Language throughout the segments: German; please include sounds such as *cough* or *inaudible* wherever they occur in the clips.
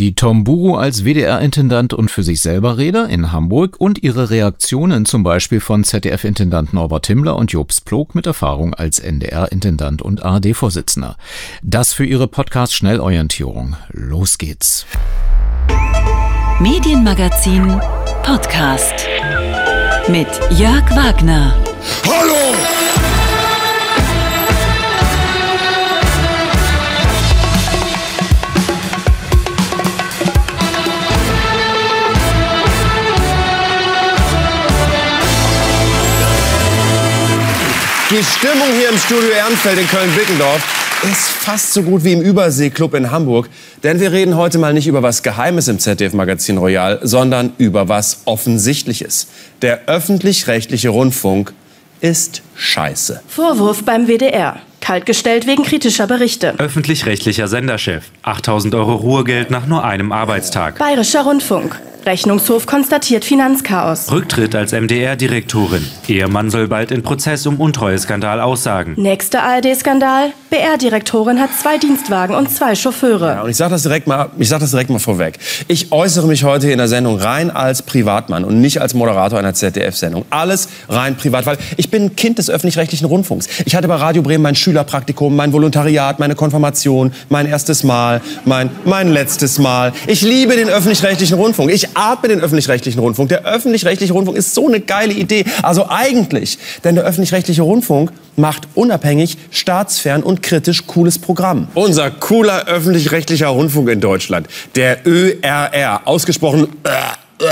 Die Tom Buru als WDR-Intendant und für sich selber Rede in Hamburg und ihre Reaktionen zum Beispiel von ZDF-Intendant Norbert Himmler und Jobs Plog mit Erfahrung als NDR-Intendant und ARD-Vorsitzender. Das für ihre Podcast-Schnellorientierung. Los geht's. Medienmagazin Podcast mit Jörg Wagner. Hallo! Die Stimmung hier im Studio Ehrenfeld in Köln-Bickendorf ist fast so gut wie im Überseeklub in Hamburg. Denn wir reden heute mal nicht über was Geheimes im ZDF-Magazin Royal, sondern über was Offensichtliches. Der öffentlich-rechtliche Rundfunk ist scheiße. Vorwurf beim WDR. Kaltgestellt wegen kritischer Berichte. Öffentlich-rechtlicher Senderchef. 8000 Euro Ruhegeld nach nur einem Arbeitstag. Bayerischer Rundfunk. Rechnungshof konstatiert Finanzchaos. Rücktritt als MDR-Direktorin. Ehemann soll bald in Prozess um Untreueskandal aussagen. Nächster ARD-Skandal. BR-Direktorin hat zwei Dienstwagen und zwei Chauffeure. Ja, und ich sage das, direkt mal, ich sag das direkt mal vorweg. Ich äußere mich heute in der Sendung rein als Privatmann und nicht als Moderator einer ZDF-Sendung. Alles rein privat, weil ich bin ein Kind des öffentlich-rechtlichen Rundfunks. Ich hatte bei Radio Bremen mein Schülerpraktikum, mein Volontariat, meine Konfirmation, mein erstes Mal, mein, mein letztes Mal. Ich liebe den öffentlich-rechtlichen Rundfunk. Ich atme den öffentlich-rechtlichen Rundfunk. Der öffentlich-rechtliche Rundfunk ist so eine geile Idee. Also eigentlich, denn der öffentlich-rechtliche Rundfunk macht unabhängig, staatsfern und kritisch cooles Programm. Unser cooler öffentlich-rechtlicher Rundfunk in Deutschland, der ÖRR, ausgesprochen äh, äh,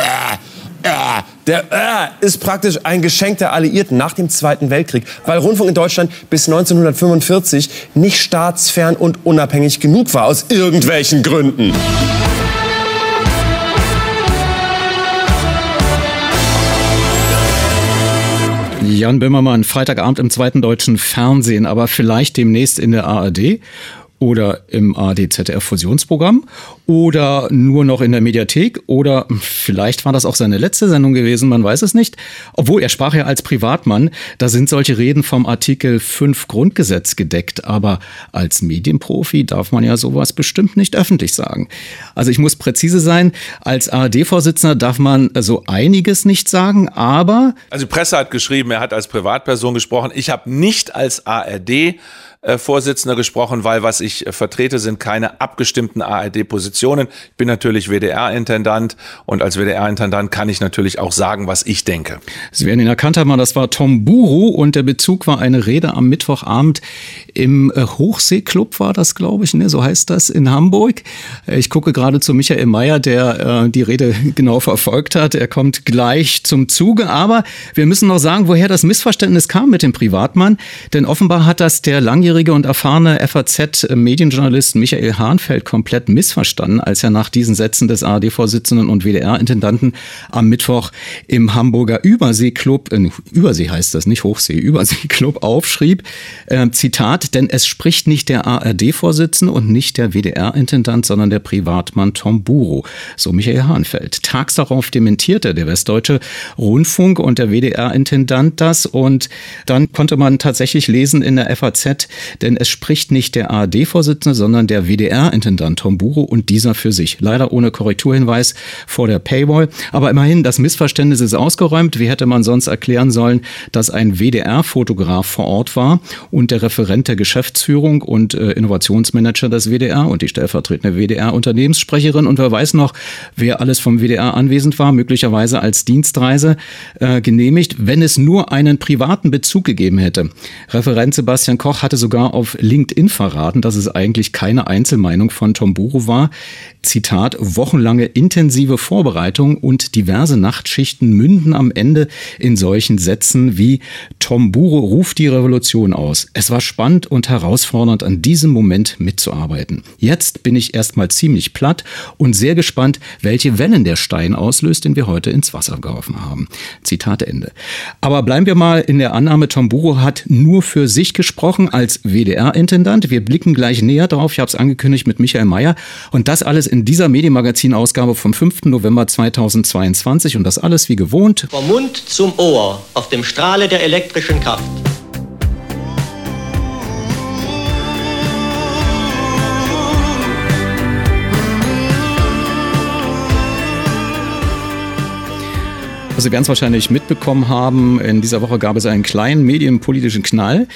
äh, der äh, ist praktisch ein Geschenk der Alliierten nach dem Zweiten Weltkrieg, weil Rundfunk in Deutschland bis 1945 nicht staatsfern und unabhängig genug war, aus irgendwelchen Gründen. Jan Böhmermann, Freitagabend im zweiten deutschen Fernsehen, aber vielleicht demnächst in der ARD oder im ARD-ZDF-Fusionsprogramm oder nur noch in der Mediathek oder vielleicht war das auch seine letzte Sendung gewesen, man weiß es nicht. Obwohl er sprach ja als Privatmann, da sind solche Reden vom Artikel 5 Grundgesetz gedeckt, aber als Medienprofi darf man ja sowas bestimmt nicht öffentlich sagen. Also ich muss präzise sein, als ARD-Vorsitzender darf man so einiges nicht sagen, aber... Also die Presse hat geschrieben, er hat als Privatperson gesprochen. Ich habe nicht als ARD äh, gesprochen, weil was ich äh, vertrete, sind keine abgestimmten ARD-Positionen. Ich bin natürlich WDR-Intendant und als WDR-Intendant kann ich natürlich auch sagen, was ich denke. Sie werden ihn erkannt haben, das war Tom Buru und der Bezug war eine Rede am Mittwochabend im äh, Hochseeklub war das, glaube ich, ne? so heißt das in Hamburg. Ich gucke gerade zu Michael Mayer, der äh, die Rede *laughs* genau verfolgt hat. Er kommt gleich zum Zuge, aber wir müssen noch sagen, woher das Missverständnis kam mit dem Privatmann, denn offenbar hat das der langjährige und erfahrene FAZ-Medienjournalist Michael Hahnfeld komplett missverstanden, als er nach diesen Sätzen des ARD-Vorsitzenden und WDR-Intendanten am Mittwoch im Hamburger Überseeklub, äh, Übersee heißt das, nicht Hochsee, Überseeklub aufschrieb, äh, Zitat, denn es spricht nicht der ARD-Vorsitzende und nicht der WDR-Intendant, sondern der Privatmann Tom Buro, so Michael Hahnfeld. Tags darauf dementierte der Westdeutsche Rundfunk und der WDR-Intendant das und dann konnte man tatsächlich lesen in der FAZ, denn es spricht nicht der ARD-Vorsitzende, sondern der WDR-Intendant Tom Buro und dieser für sich. Leider ohne Korrekturhinweis vor der Paywall. Aber immerhin, das Missverständnis ist ausgeräumt. Wie hätte man sonst erklären sollen, dass ein WDR-Fotograf vor Ort war und der Referent der Geschäftsführung und äh, Innovationsmanager des WDR und die stellvertretende WDR-Unternehmenssprecherin und wer weiß noch, wer alles vom WDR anwesend war, möglicherweise als Dienstreise äh, genehmigt, wenn es nur einen privaten Bezug gegeben hätte. Referent Sebastian Koch hatte sogar auf LinkedIn verraten, dass es eigentlich keine Einzelmeinung von Tom Buro war. Zitat, wochenlange intensive Vorbereitung und diverse Nachtschichten münden am Ende in solchen Sätzen wie Tom Buro ruft die Revolution aus. Es war spannend und herausfordernd, an diesem Moment mitzuarbeiten. Jetzt bin ich erstmal ziemlich platt und sehr gespannt, welche Wellen der Stein auslöst, den wir heute ins Wasser geworfen haben. Zitat Ende. Aber bleiben wir mal in der Annahme, Tom Buro hat nur für sich gesprochen als WDR-Intendant. Wir blicken gleich gleich näher drauf. Ich habe es angekündigt mit Michael Mayer. Und das alles in dieser Medienmagazin-Ausgabe vom 5. November 2022. Und das alles wie gewohnt. Vom Mund zum Ohr, auf dem Strahle der elektrischen Kraft. Also Sie werden es wahrscheinlich mitbekommen haben, in dieser Woche gab es einen kleinen medienpolitischen Knall.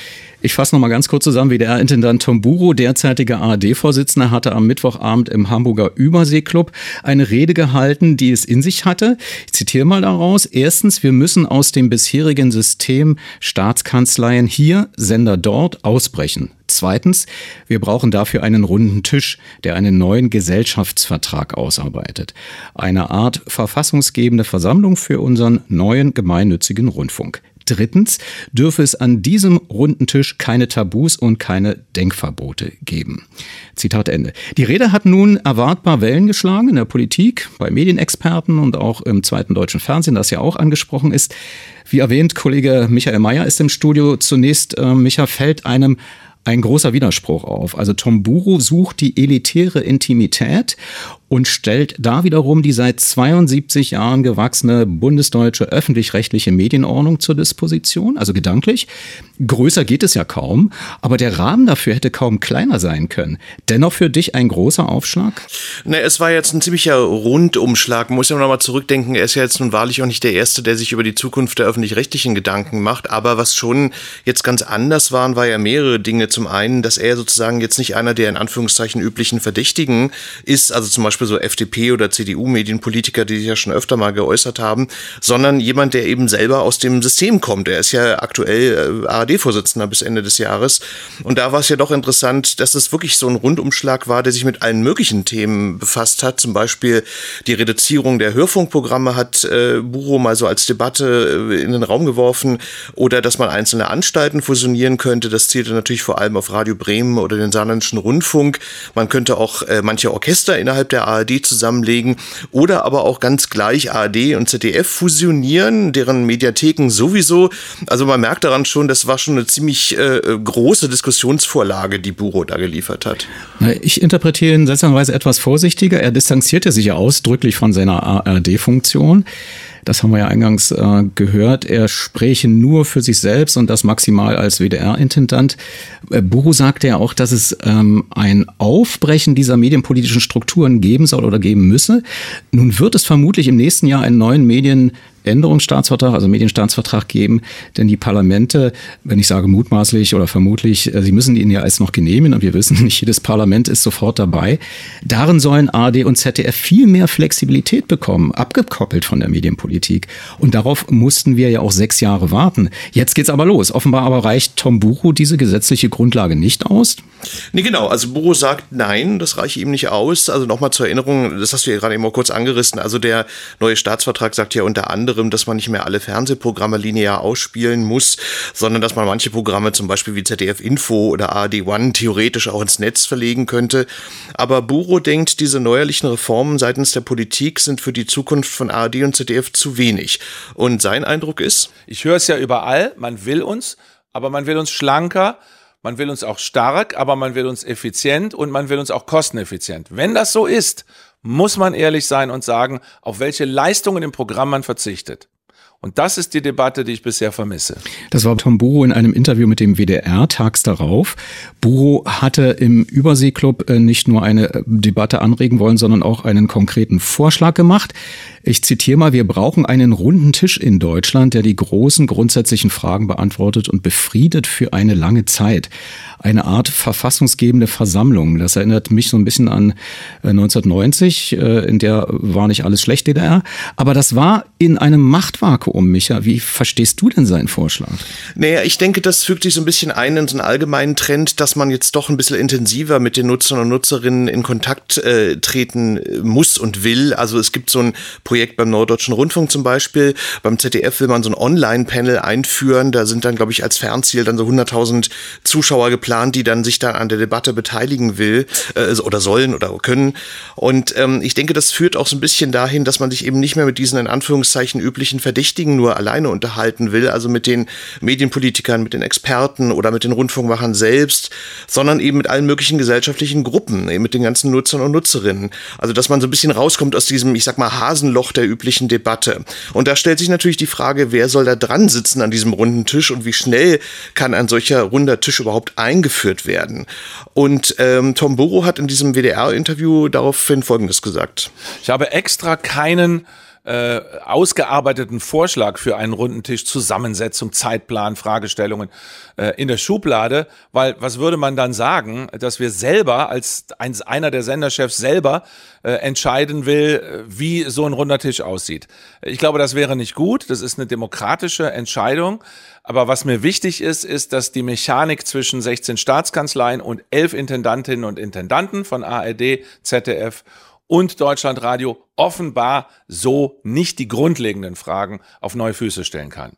Ich fasse noch mal ganz kurz zusammen. WDR-Intendant Tom Buro, derzeitiger ARD-Vorsitzender, hatte am Mittwochabend im Hamburger Überseeklub eine Rede gehalten, die es in sich hatte. Ich zitiere mal daraus. Erstens, wir müssen aus dem bisherigen System Staatskanzleien hier, Sender dort ausbrechen. Zweitens, wir brauchen dafür einen runden Tisch, der einen neuen Gesellschaftsvertrag ausarbeitet. Eine Art verfassungsgebende Versammlung für unseren neuen gemeinnützigen Rundfunk. Drittens dürfe es an diesem runden Tisch keine Tabus und keine Denkverbote geben. Zitat Ende. Die Rede hat nun erwartbar Wellen geschlagen in der Politik, bei Medienexperten und auch im zweiten deutschen Fernsehen, das ja auch angesprochen ist. Wie erwähnt, Kollege Michael Mayer ist im Studio. Zunächst, äh, Micha, fällt einem ein großer Widerspruch auf. Also Tom Buro sucht die elitäre Intimität und stellt da wiederum die seit 72 Jahren gewachsene bundesdeutsche öffentlich-rechtliche Medienordnung zur Disposition, also gedanklich. Größer geht es ja kaum, aber der Rahmen dafür hätte kaum kleiner sein können. Dennoch für dich ein großer Aufschlag? Ne, es war jetzt ein ziemlicher Rundumschlag. Muss ja noch mal zurückdenken, er ist ja jetzt nun wahrlich auch nicht der Erste, der sich über die Zukunft der öffentlich-rechtlichen Gedanken macht. Aber was schon jetzt ganz anders waren, war ja mehrere Dinge. Zum einen, dass er sozusagen jetzt nicht einer der in Anführungszeichen üblichen Verdächtigen ist, also zum Beispiel Beispiel so FDP- oder CDU-Medienpolitiker, die sich ja schon öfter mal geäußert haben, sondern jemand, der eben selber aus dem System kommt. Er ist ja aktuell äh, ARD-Vorsitzender bis Ende des Jahres. Und da war es ja doch interessant, dass es wirklich so ein Rundumschlag war, der sich mit allen möglichen Themen befasst hat. Zum Beispiel die Reduzierung der Hörfunkprogramme hat äh, Buro mal so als Debatte äh, in den Raum geworfen. Oder dass man einzelne Anstalten fusionieren könnte. Das zielte natürlich vor allem auf Radio Bremen oder den Saarländischen Rundfunk. Man könnte auch äh, manche Orchester innerhalb der ARD zusammenlegen oder aber auch ganz gleich ARD und ZDF fusionieren, deren Mediatheken sowieso. Also man merkt daran schon, das war schon eine ziemlich äh, große Diskussionsvorlage, die Buro da geliefert hat. Ich interpretiere ihn seltsamerweise etwas vorsichtiger. Er distanzierte sich ja ausdrücklich von seiner ARD-Funktion. Das haben wir ja eingangs äh, gehört. Er spräche nur für sich selbst und das maximal als WDR-Intendant. Äh, Buru sagte ja auch, dass es ähm, ein Aufbrechen dieser medienpolitischen Strukturen geben soll oder geben müsse. Nun wird es vermutlich im nächsten Jahr einen neuen Medien Änderungsstaatsvertrag, also Medienstaatsvertrag geben, denn die Parlamente, wenn ich sage mutmaßlich oder vermutlich, äh, sie müssen ihn ja als noch genehmigen und wir wissen, *laughs* nicht jedes Parlament ist sofort dabei. Darin sollen ARD und ZDF viel mehr Flexibilität bekommen, abgekoppelt von der Medienpolitik. Und darauf mussten wir ja auch sechs Jahre warten. Jetzt geht's aber los. Offenbar aber reicht Tom Buru diese gesetzliche Grundlage nicht aus. Nee, genau. Also Buru sagt nein, das reiche ihm nicht aus. Also nochmal zur Erinnerung, das hast du ja gerade eben mal kurz angerissen. Also der neue Staatsvertrag sagt ja unter anderem, anderem, dass man nicht mehr alle Fernsehprogramme linear ausspielen muss, sondern dass man manche Programme zum Beispiel wie ZDF Info oder ARD One theoretisch auch ins Netz verlegen könnte. Aber Buro denkt, diese neuerlichen Reformen seitens der Politik sind für die Zukunft von ARD und ZDF zu wenig. Und sein Eindruck ist? Ich höre es ja überall, man will uns, aber man will uns schlanker, man will uns auch stark, aber man will uns effizient und man will uns auch kosteneffizient. Wenn das so ist, muss man ehrlich sein und sagen, auf welche Leistungen im Programm man verzichtet. Und das ist die Debatte, die ich bisher vermisse. Das war Tom Buro in einem Interview mit dem WDR tags darauf. Buro hatte im Überseeklub äh, nicht nur eine äh, Debatte anregen wollen, sondern auch einen konkreten Vorschlag gemacht. Ich zitiere mal, wir brauchen einen runden Tisch in Deutschland, der die großen grundsätzlichen Fragen beantwortet und befriedet für eine lange Zeit. Eine Art verfassungsgebende Versammlung. Das erinnert mich so ein bisschen an 1990, äh, in der war nicht alles schlecht DDR. Aber das war in einem Machtvakuum, Micha. Wie verstehst du denn seinen Vorschlag? Naja, ich denke, das fügt sich so ein bisschen ein in so einen allgemeinen Trend, dass man jetzt doch ein bisschen intensiver mit den Nutzern und Nutzerinnen in Kontakt äh, treten muss und will. Also es gibt so ein Projekt beim Norddeutschen Rundfunk zum Beispiel. Beim ZDF will man so ein Online-Panel einführen. Da sind dann, glaube ich, als Fernziel dann so 100.000 Zuschauer geplant, die dann sich dann an der Debatte beteiligen will äh, oder sollen oder können. Und ähm, ich denke, das führt auch so ein bisschen dahin, dass man sich eben nicht mehr mit diesen in Anführungszeichen üblichen Verdächtigen nur alleine unterhalten will, also mit den Medienpolitikern, mit den Experten oder mit den Rundfunkmachern selbst, sondern eben mit allen möglichen gesellschaftlichen Gruppen, eben mit den ganzen Nutzern und Nutzerinnen. Also dass man so ein bisschen rauskommt aus diesem, ich sag mal, Hasenloch Loch der üblichen Debatte. Und da stellt sich natürlich die Frage, wer soll da dran sitzen an diesem runden Tisch und wie schnell kann ein solcher runder Tisch überhaupt eingeführt werden? Und ähm, Tom Burrow hat in diesem WDR-Interview daraufhin Folgendes gesagt. Ich habe extra keinen äh, ausgearbeiteten Vorschlag für einen runden Tisch, Zusammensetzung, Zeitplan, Fragestellungen äh, in der Schublade, weil was würde man dann sagen, dass wir selber als eins, einer der Senderchefs selber äh, entscheiden will, äh, wie so ein runder Tisch aussieht. Ich glaube, das wäre nicht gut. Das ist eine demokratische Entscheidung. Aber was mir wichtig ist, ist, dass die Mechanik zwischen 16 Staatskanzleien und 11 Intendantinnen und Intendanten von ARD, ZDF und Deutschlandradio offenbar so nicht die grundlegenden Fragen auf neue Füße stellen kann.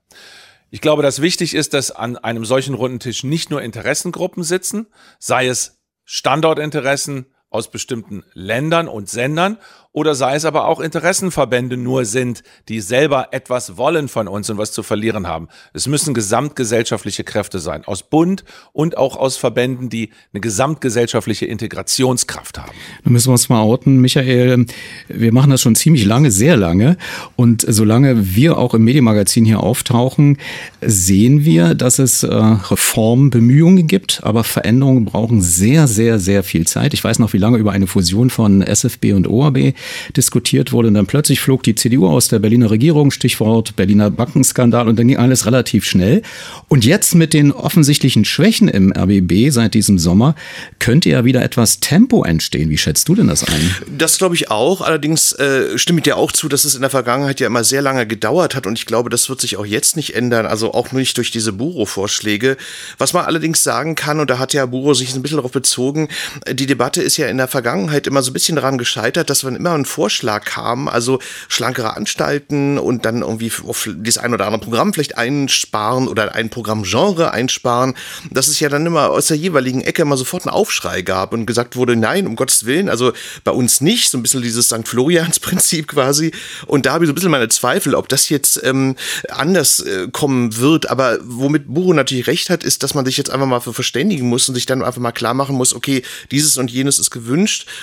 Ich glaube, dass wichtig ist, dass an einem solchen runden Tisch nicht nur Interessengruppen sitzen, sei es Standortinteressen aus bestimmten Ländern und Sendern oder sei es aber auch Interessenverbände nur sind, die selber etwas wollen von uns und was zu verlieren haben. Es müssen gesamtgesellschaftliche Kräfte sein, aus Bund und auch aus Verbänden, die eine gesamtgesellschaftliche Integrationskraft haben. Da müssen wir uns mal outen, Michael. Wir machen das schon ziemlich lange, sehr lange. Und solange wir auch im Medienmagazin hier auftauchen, sehen wir, dass es äh, Reformbemühungen gibt, aber Veränderungen brauchen sehr, sehr, sehr viel Zeit. Ich weiß noch, wie lange über eine Fusion von SFB und OAB diskutiert wurde. Und dann plötzlich flog die CDU aus der Berliner Regierung, Stichwort Berliner Bankenskandal, und dann ging alles relativ schnell. Und jetzt mit den offensichtlichen Schwächen im RBB seit diesem Sommer könnte ja wieder etwas Tempo entstehen. Wie schätzt du denn das ein? Das glaube ich auch. Allerdings äh, stimme ich dir auch zu, dass es in der Vergangenheit ja immer sehr lange gedauert hat und ich glaube, das wird sich auch jetzt nicht ändern. Also auch nicht durch diese Buro-Vorschläge. Was man allerdings sagen kann, und da hat ja Buro sich ein bisschen darauf bezogen, die Debatte ist ja in der Vergangenheit immer so ein bisschen daran gescheitert, dass man immer ein Vorschlag kam, also schlankere Anstalten und dann irgendwie auf das ein oder andere Programm vielleicht einsparen oder ein Programmgenre einsparen, dass es ja dann immer aus der jeweiligen Ecke immer sofort einen Aufschrei gab und gesagt wurde, nein, um Gottes Willen, also bei uns nicht, so ein bisschen dieses St. Florians-Prinzip *laughs* quasi. Und da habe ich so ein bisschen meine Zweifel, ob das jetzt ähm, anders äh, kommen wird. Aber womit Buro natürlich recht hat, ist, dass man sich jetzt einfach mal für verständigen muss und sich dann einfach mal klar machen muss, okay, dieses und jenes ist gewünscht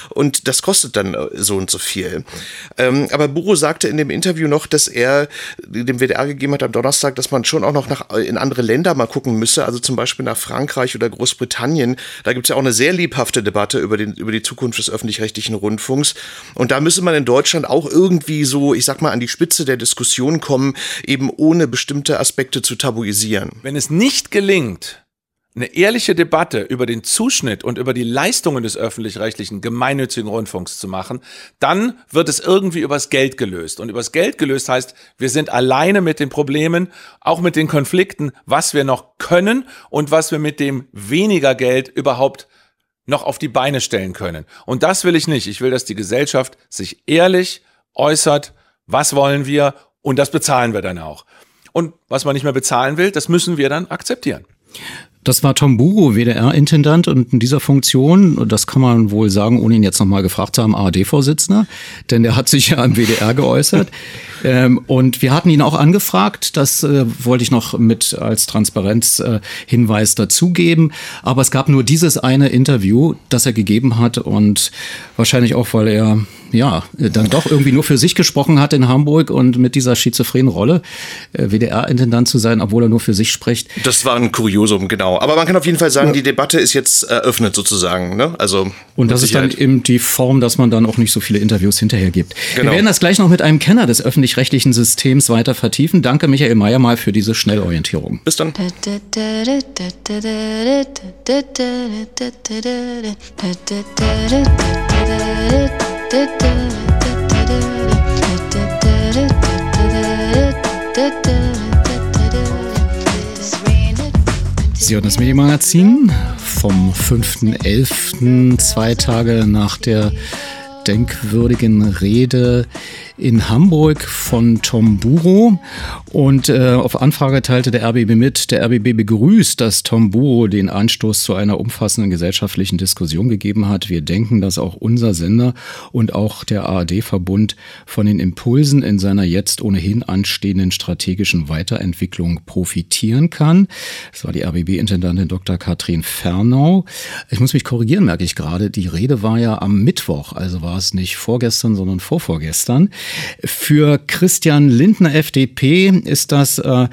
und das kostet dann äh, so und so viel. Ähm, aber Buro sagte in dem Interview noch, dass er dem WDR gegeben hat am Donnerstag, dass man schon auch noch nach, in andere Länder mal gucken müsse, also zum Beispiel nach Frankreich oder Großbritannien. Da gibt es ja auch eine sehr lebhafte Debatte über, den, über die Zukunft des öffentlich-rechtlichen Rundfunks. Und da müsse man in Deutschland auch irgendwie so, ich sag mal, an die Spitze der Diskussion kommen, eben ohne bestimmte Aspekte zu tabuisieren. Wenn es nicht gelingt, eine ehrliche Debatte über den Zuschnitt und über die Leistungen des öffentlich-rechtlichen gemeinnützigen Rundfunks zu machen, dann wird es irgendwie übers Geld gelöst. Und übers Geld gelöst heißt, wir sind alleine mit den Problemen, auch mit den Konflikten, was wir noch können und was wir mit dem weniger Geld überhaupt noch auf die Beine stellen können. Und das will ich nicht. Ich will, dass die Gesellschaft sich ehrlich äußert, was wollen wir und das bezahlen wir dann auch. Und was man nicht mehr bezahlen will, das müssen wir dann akzeptieren. Das war Tom Buro, WDR-Intendant und in dieser Funktion, das kann man wohl sagen, ohne ihn jetzt nochmal gefragt zu haben, ARD-Vorsitzender, denn der hat sich ja am WDR geäußert. *laughs* ähm, und wir hatten ihn auch angefragt, das äh, wollte ich noch mit als Transparenzhinweis äh, dazugeben. Aber es gab nur dieses eine Interview, das er gegeben hat und wahrscheinlich auch, weil er ja, dann doch irgendwie nur für sich gesprochen hat in Hamburg und mit dieser schizophrenen Rolle äh, WDR-Intendant zu sein, obwohl er nur für sich spricht. Das war ein Kuriosum, genau. Aber man kann auf jeden Fall sagen, ja. die Debatte ist jetzt eröffnet sozusagen. Ne? Also und das ist dann eben die Form, dass man dann auch nicht so viele Interviews hinterher gibt. Genau. Wir werden das gleich noch mit einem Kenner des öffentlich-rechtlichen Systems weiter vertiefen. Danke Michael Mayer mal für diese Schnellorientierung. Bis dann. Sie hören das Medienmagazin vom 5.11., zwei Tage nach der denkwürdigen Rede in Hamburg von Tom Buro. Und äh, auf Anfrage teilte der RBB mit, der RBB begrüßt, dass Tom Buro den Anstoß zu einer umfassenden gesellschaftlichen Diskussion gegeben hat. Wir denken, dass auch unser Sender und auch der ARD-Verbund von den Impulsen in seiner jetzt ohnehin anstehenden strategischen Weiterentwicklung profitieren kann. Das war die RBB-Intendantin Dr. Katrin Fernau. Ich muss mich korrigieren, merke ich gerade. Die Rede war ja am Mittwoch, also war es nicht vorgestern, sondern vorvorgestern. Für Christian Lindner FDP ist das äh,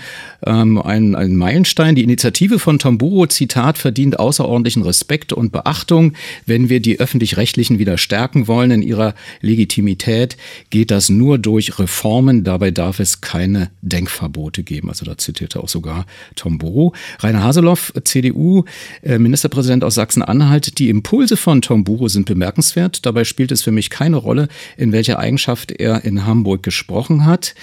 ähm, ein, ein Meilenstein. Die Initiative von Tamburo, Zitat, verdient außerordentlichen Respekt und Beachtung. Wenn wir die öffentlich-rechtlichen wieder stärken wollen in ihrer Legitimität, geht das nur durch Reformen. Dabei darf es keine Denkverbote geben. Also da zitierte auch sogar Tamburo. Rainer Haseloff, CDU, äh, Ministerpräsident aus Sachsen-Anhalt. Die Impulse von Tamburo sind bemerkenswert. Dabei spielt es für mich keine Rolle, in welcher Eigenschaft er in Hamburg gesprochen hat.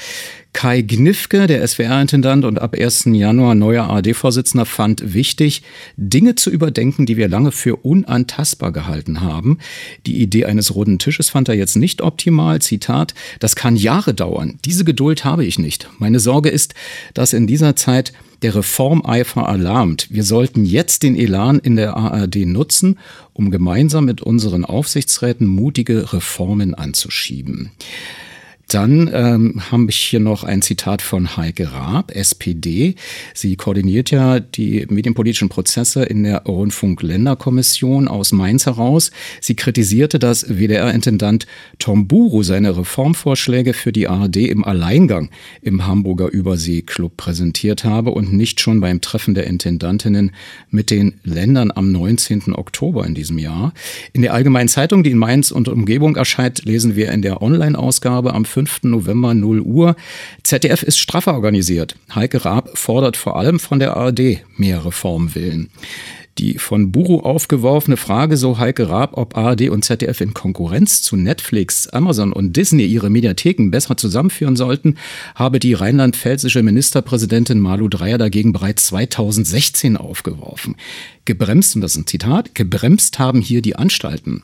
Kai Gnifke, der SWR-Intendant und ab 1. Januar neuer ARD-Vorsitzender, fand wichtig, Dinge zu überdenken, die wir lange für unantastbar gehalten haben. Die Idee eines roten Tisches fand er jetzt nicht optimal. Zitat, das kann Jahre dauern. Diese Geduld habe ich nicht. Meine Sorge ist, dass in dieser Zeit der Reformeifer alarmt. Wir sollten jetzt den Elan in der ARD nutzen, um gemeinsam mit unseren Aufsichtsräten mutige Reformen anzuschieben. Dann ähm, habe ich hier noch ein Zitat von Heike Raab, SPD. Sie koordiniert ja die medienpolitischen Prozesse in der Rundfunk-Länderkommission aus Mainz heraus. Sie kritisierte, dass WDR-Intendant Tom Buru seine Reformvorschläge für die ARD im Alleingang im Hamburger Überseeklub präsentiert habe und nicht schon beim Treffen der Intendantinnen mit den Ländern am 19. Oktober in diesem Jahr. In der Allgemeinen Zeitung, die in Mainz und Umgebung erscheint, lesen wir in der Online-Ausgabe am 5. November 0 Uhr. ZDF ist straffer organisiert. Heike Raab fordert vor allem von der ARD mehr Reformwillen. Die von Buru aufgeworfene Frage, so Heike Raab, ob ARD und ZDF in Konkurrenz zu Netflix, Amazon und Disney ihre Mediatheken besser zusammenführen sollten, habe die rheinland-pfälzische Ministerpräsidentin Malu Dreyer dagegen bereits 2016 aufgeworfen. Gebremst, und das ist ein Zitat, gebremst haben hier die Anstalten.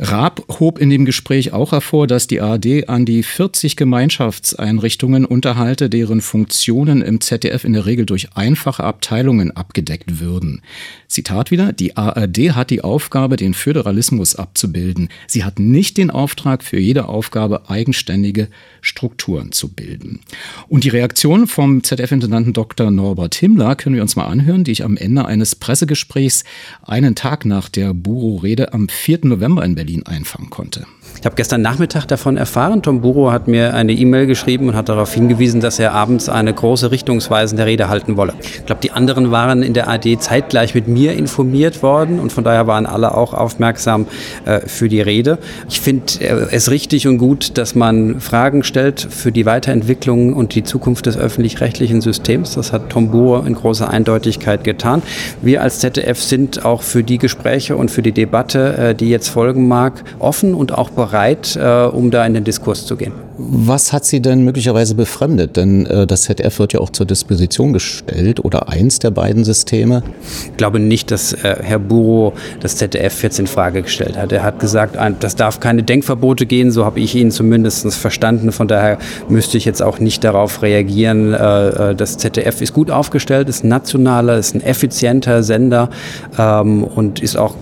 Raab hob in dem Gespräch auch hervor, dass die ARD an die 40 Gemeinschaftseinrichtungen unterhalte, deren Funktionen im ZDF in der Regel durch einfache Abteilungen abgedeckt würden. Zitat wieder, die ARD hat die Aufgabe, den Föderalismus abzubilden. Sie hat nicht den Auftrag, für jede Aufgabe eigenständige Strukturen zu bilden. Und die Reaktion vom ZDF-Intendanten Dr. Norbert Himmler können wir uns mal anhören, die ich am Ende eines Pressegesprächs einen Tag nach der Buro-Rede am 4. November in Berlin einfangen konnte. Ich habe gestern Nachmittag davon erfahren. Tom Buro hat mir eine E-Mail geschrieben und hat darauf hingewiesen, dass er abends eine große richtungsweisende Rede halten wolle. Ich glaube, die anderen waren in der AD zeitgleich mit mir informiert worden und von daher waren alle auch aufmerksam äh, für die Rede. Ich finde äh, es richtig und gut, dass man Fragen stellt für die Weiterentwicklung und die Zukunft des öffentlich-rechtlichen Systems. Das hat Tom Buro in großer Eindeutigkeit getan. Wir als ZDF sind auch für die Gespräche und für die Debatte, äh, die jetzt folgen mag, offen und auch bereit bereit, äh, um da in den Diskurs zu gehen. Was hat Sie denn möglicherweise befremdet? Denn äh, das ZDF wird ja auch zur Disposition gestellt oder eins der beiden Systeme. Ich glaube nicht, dass äh, Herr Buro das ZDF jetzt in Frage gestellt hat. Er hat gesagt, das darf keine Denkverbote gehen, so habe ich ihn zumindest verstanden. Von daher müsste ich jetzt auch nicht darauf reagieren. Äh, äh das ZDF ist gut aufgestellt, ist nationaler, ist ein effizienter Sender ähm, und ist auch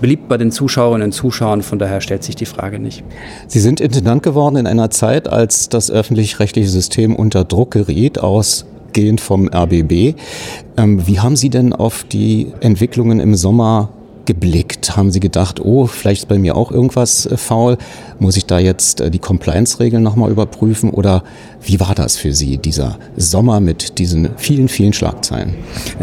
beliebt bei den Zuschauerinnen und Zuschauern. Von daher stellt sich die Frage nicht. Sie sind Intendant geworden in einer Zeit, als das öffentlich-rechtliche System unter Druck geriet ausgehend vom RBB. Ähm, wie haben Sie denn auf die Entwicklungen im Sommer geblickt? Haben Sie gedacht, oh, vielleicht ist bei mir auch irgendwas äh, faul? Muss ich da jetzt äh, die Compliance-Regeln nochmal überprüfen? Oder wie war das für Sie, dieser Sommer mit diesen vielen, vielen Schlagzeilen?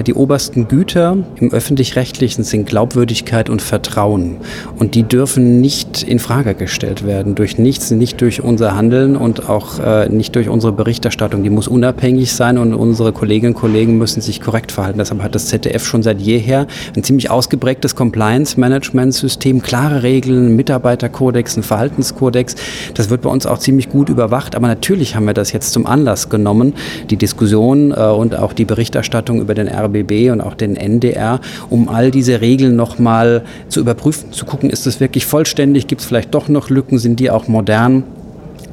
Die obersten Güter im öffentlich-rechtlichen sind Glaubwürdigkeit und Vertrauen. Und die dürfen nicht in Frage gestellt werden durch nichts, nicht durch unser Handeln und auch äh, nicht durch unsere Berichterstattung. Die muss unabhängig sein und unsere Kolleginnen und Kollegen müssen sich korrekt verhalten. Deshalb hat das ZDF schon seit jeher ein ziemlich ausgeprägtes Compliance-Management-System, klare Regeln, Mitarbeiterkodex, ein Verhaltenskodex. Das wird bei uns auch ziemlich gut überwacht. Aber natürlich haben wir das das jetzt zum Anlass genommen, die Diskussion äh, und auch die Berichterstattung über den RBB und auch den NDR, um all diese Regeln nochmal zu überprüfen, zu gucken, ist es wirklich vollständig, gibt es vielleicht doch noch Lücken, sind die auch modern?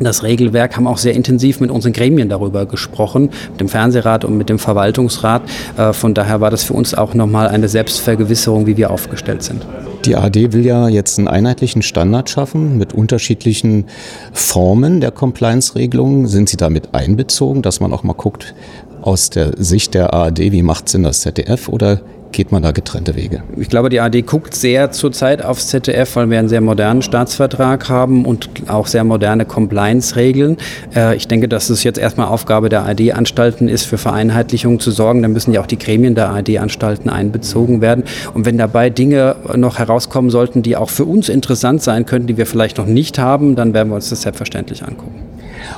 Das Regelwerk haben auch sehr intensiv mit unseren Gremien darüber gesprochen, mit dem Fernsehrat und mit dem Verwaltungsrat. Äh, von daher war das für uns auch nochmal eine Selbstvergewisserung, wie wir aufgestellt sind. Die AD will ja jetzt einen einheitlichen Standard schaffen mit unterschiedlichen Formen der Compliance-Regelungen. Sind Sie damit einbezogen, dass man auch mal guckt, aus der Sicht der ARD, wie macht Sinn das ZDF oder geht man da getrennte Wege? Ich glaube, die ARD guckt sehr zurzeit aufs ZDF, weil wir einen sehr modernen Staatsvertrag haben und auch sehr moderne Compliance-Regeln. Äh, ich denke, dass es jetzt erstmal Aufgabe der ARD-Anstalten ist, für Vereinheitlichung zu sorgen. Dann müssen ja auch die Gremien der ARD-Anstalten einbezogen werden. Und wenn dabei Dinge noch herauskommen sollten, die auch für uns interessant sein könnten, die wir vielleicht noch nicht haben, dann werden wir uns das selbstverständlich angucken.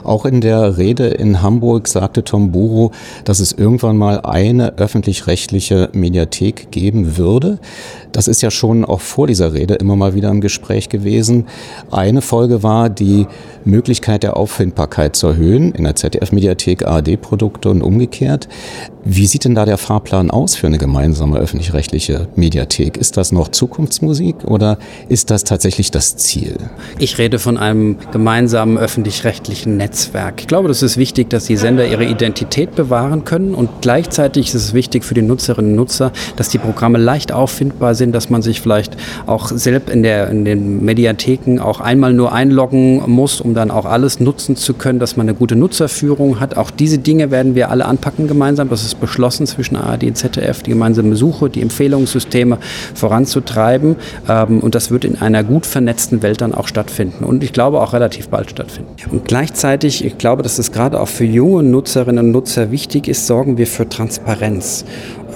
Auch in der Rede in Hamburg sagte Tom Buro, dass es irgendwann mal eine öffentlich-rechtliche Mediathek geben würde. Das ist ja schon auch vor dieser Rede immer mal wieder im Gespräch gewesen. Eine Folge war, die Möglichkeit der Auffindbarkeit zu erhöhen in der ZDF-Mediathek ARD-Produkte und umgekehrt. Wie sieht denn da der Fahrplan aus für eine gemeinsame öffentlich-rechtliche Mediathek? Ist das noch Zukunftsmusik oder ist das tatsächlich das Ziel? Ich rede von einem gemeinsamen öffentlich-rechtlichen Netzwerk. Ich glaube, das ist wichtig, dass die Sender ihre Identität bewahren können und gleichzeitig ist es wichtig für die Nutzerinnen und Nutzer, dass die Programme leicht auffindbar sind, dass man sich vielleicht auch selbst in, der, in den Mediatheken auch einmal nur einloggen muss, um dann auch alles nutzen zu können, dass man eine gute Nutzerführung hat. Auch diese Dinge werden wir alle anpacken gemeinsam. Das ist beschlossen zwischen ARD und ZDF, die gemeinsame Suche, die Empfehlungssysteme voranzutreiben. Ähm, und das wird in einer gut vernetzten Welt dann auch stattfinden. Und ich glaube auch relativ bald stattfinden. Und gleichzeitig, ich glaube, dass es gerade auch für junge Nutzerinnen und Nutzer wichtig ist, sorgen wir für Transparenz.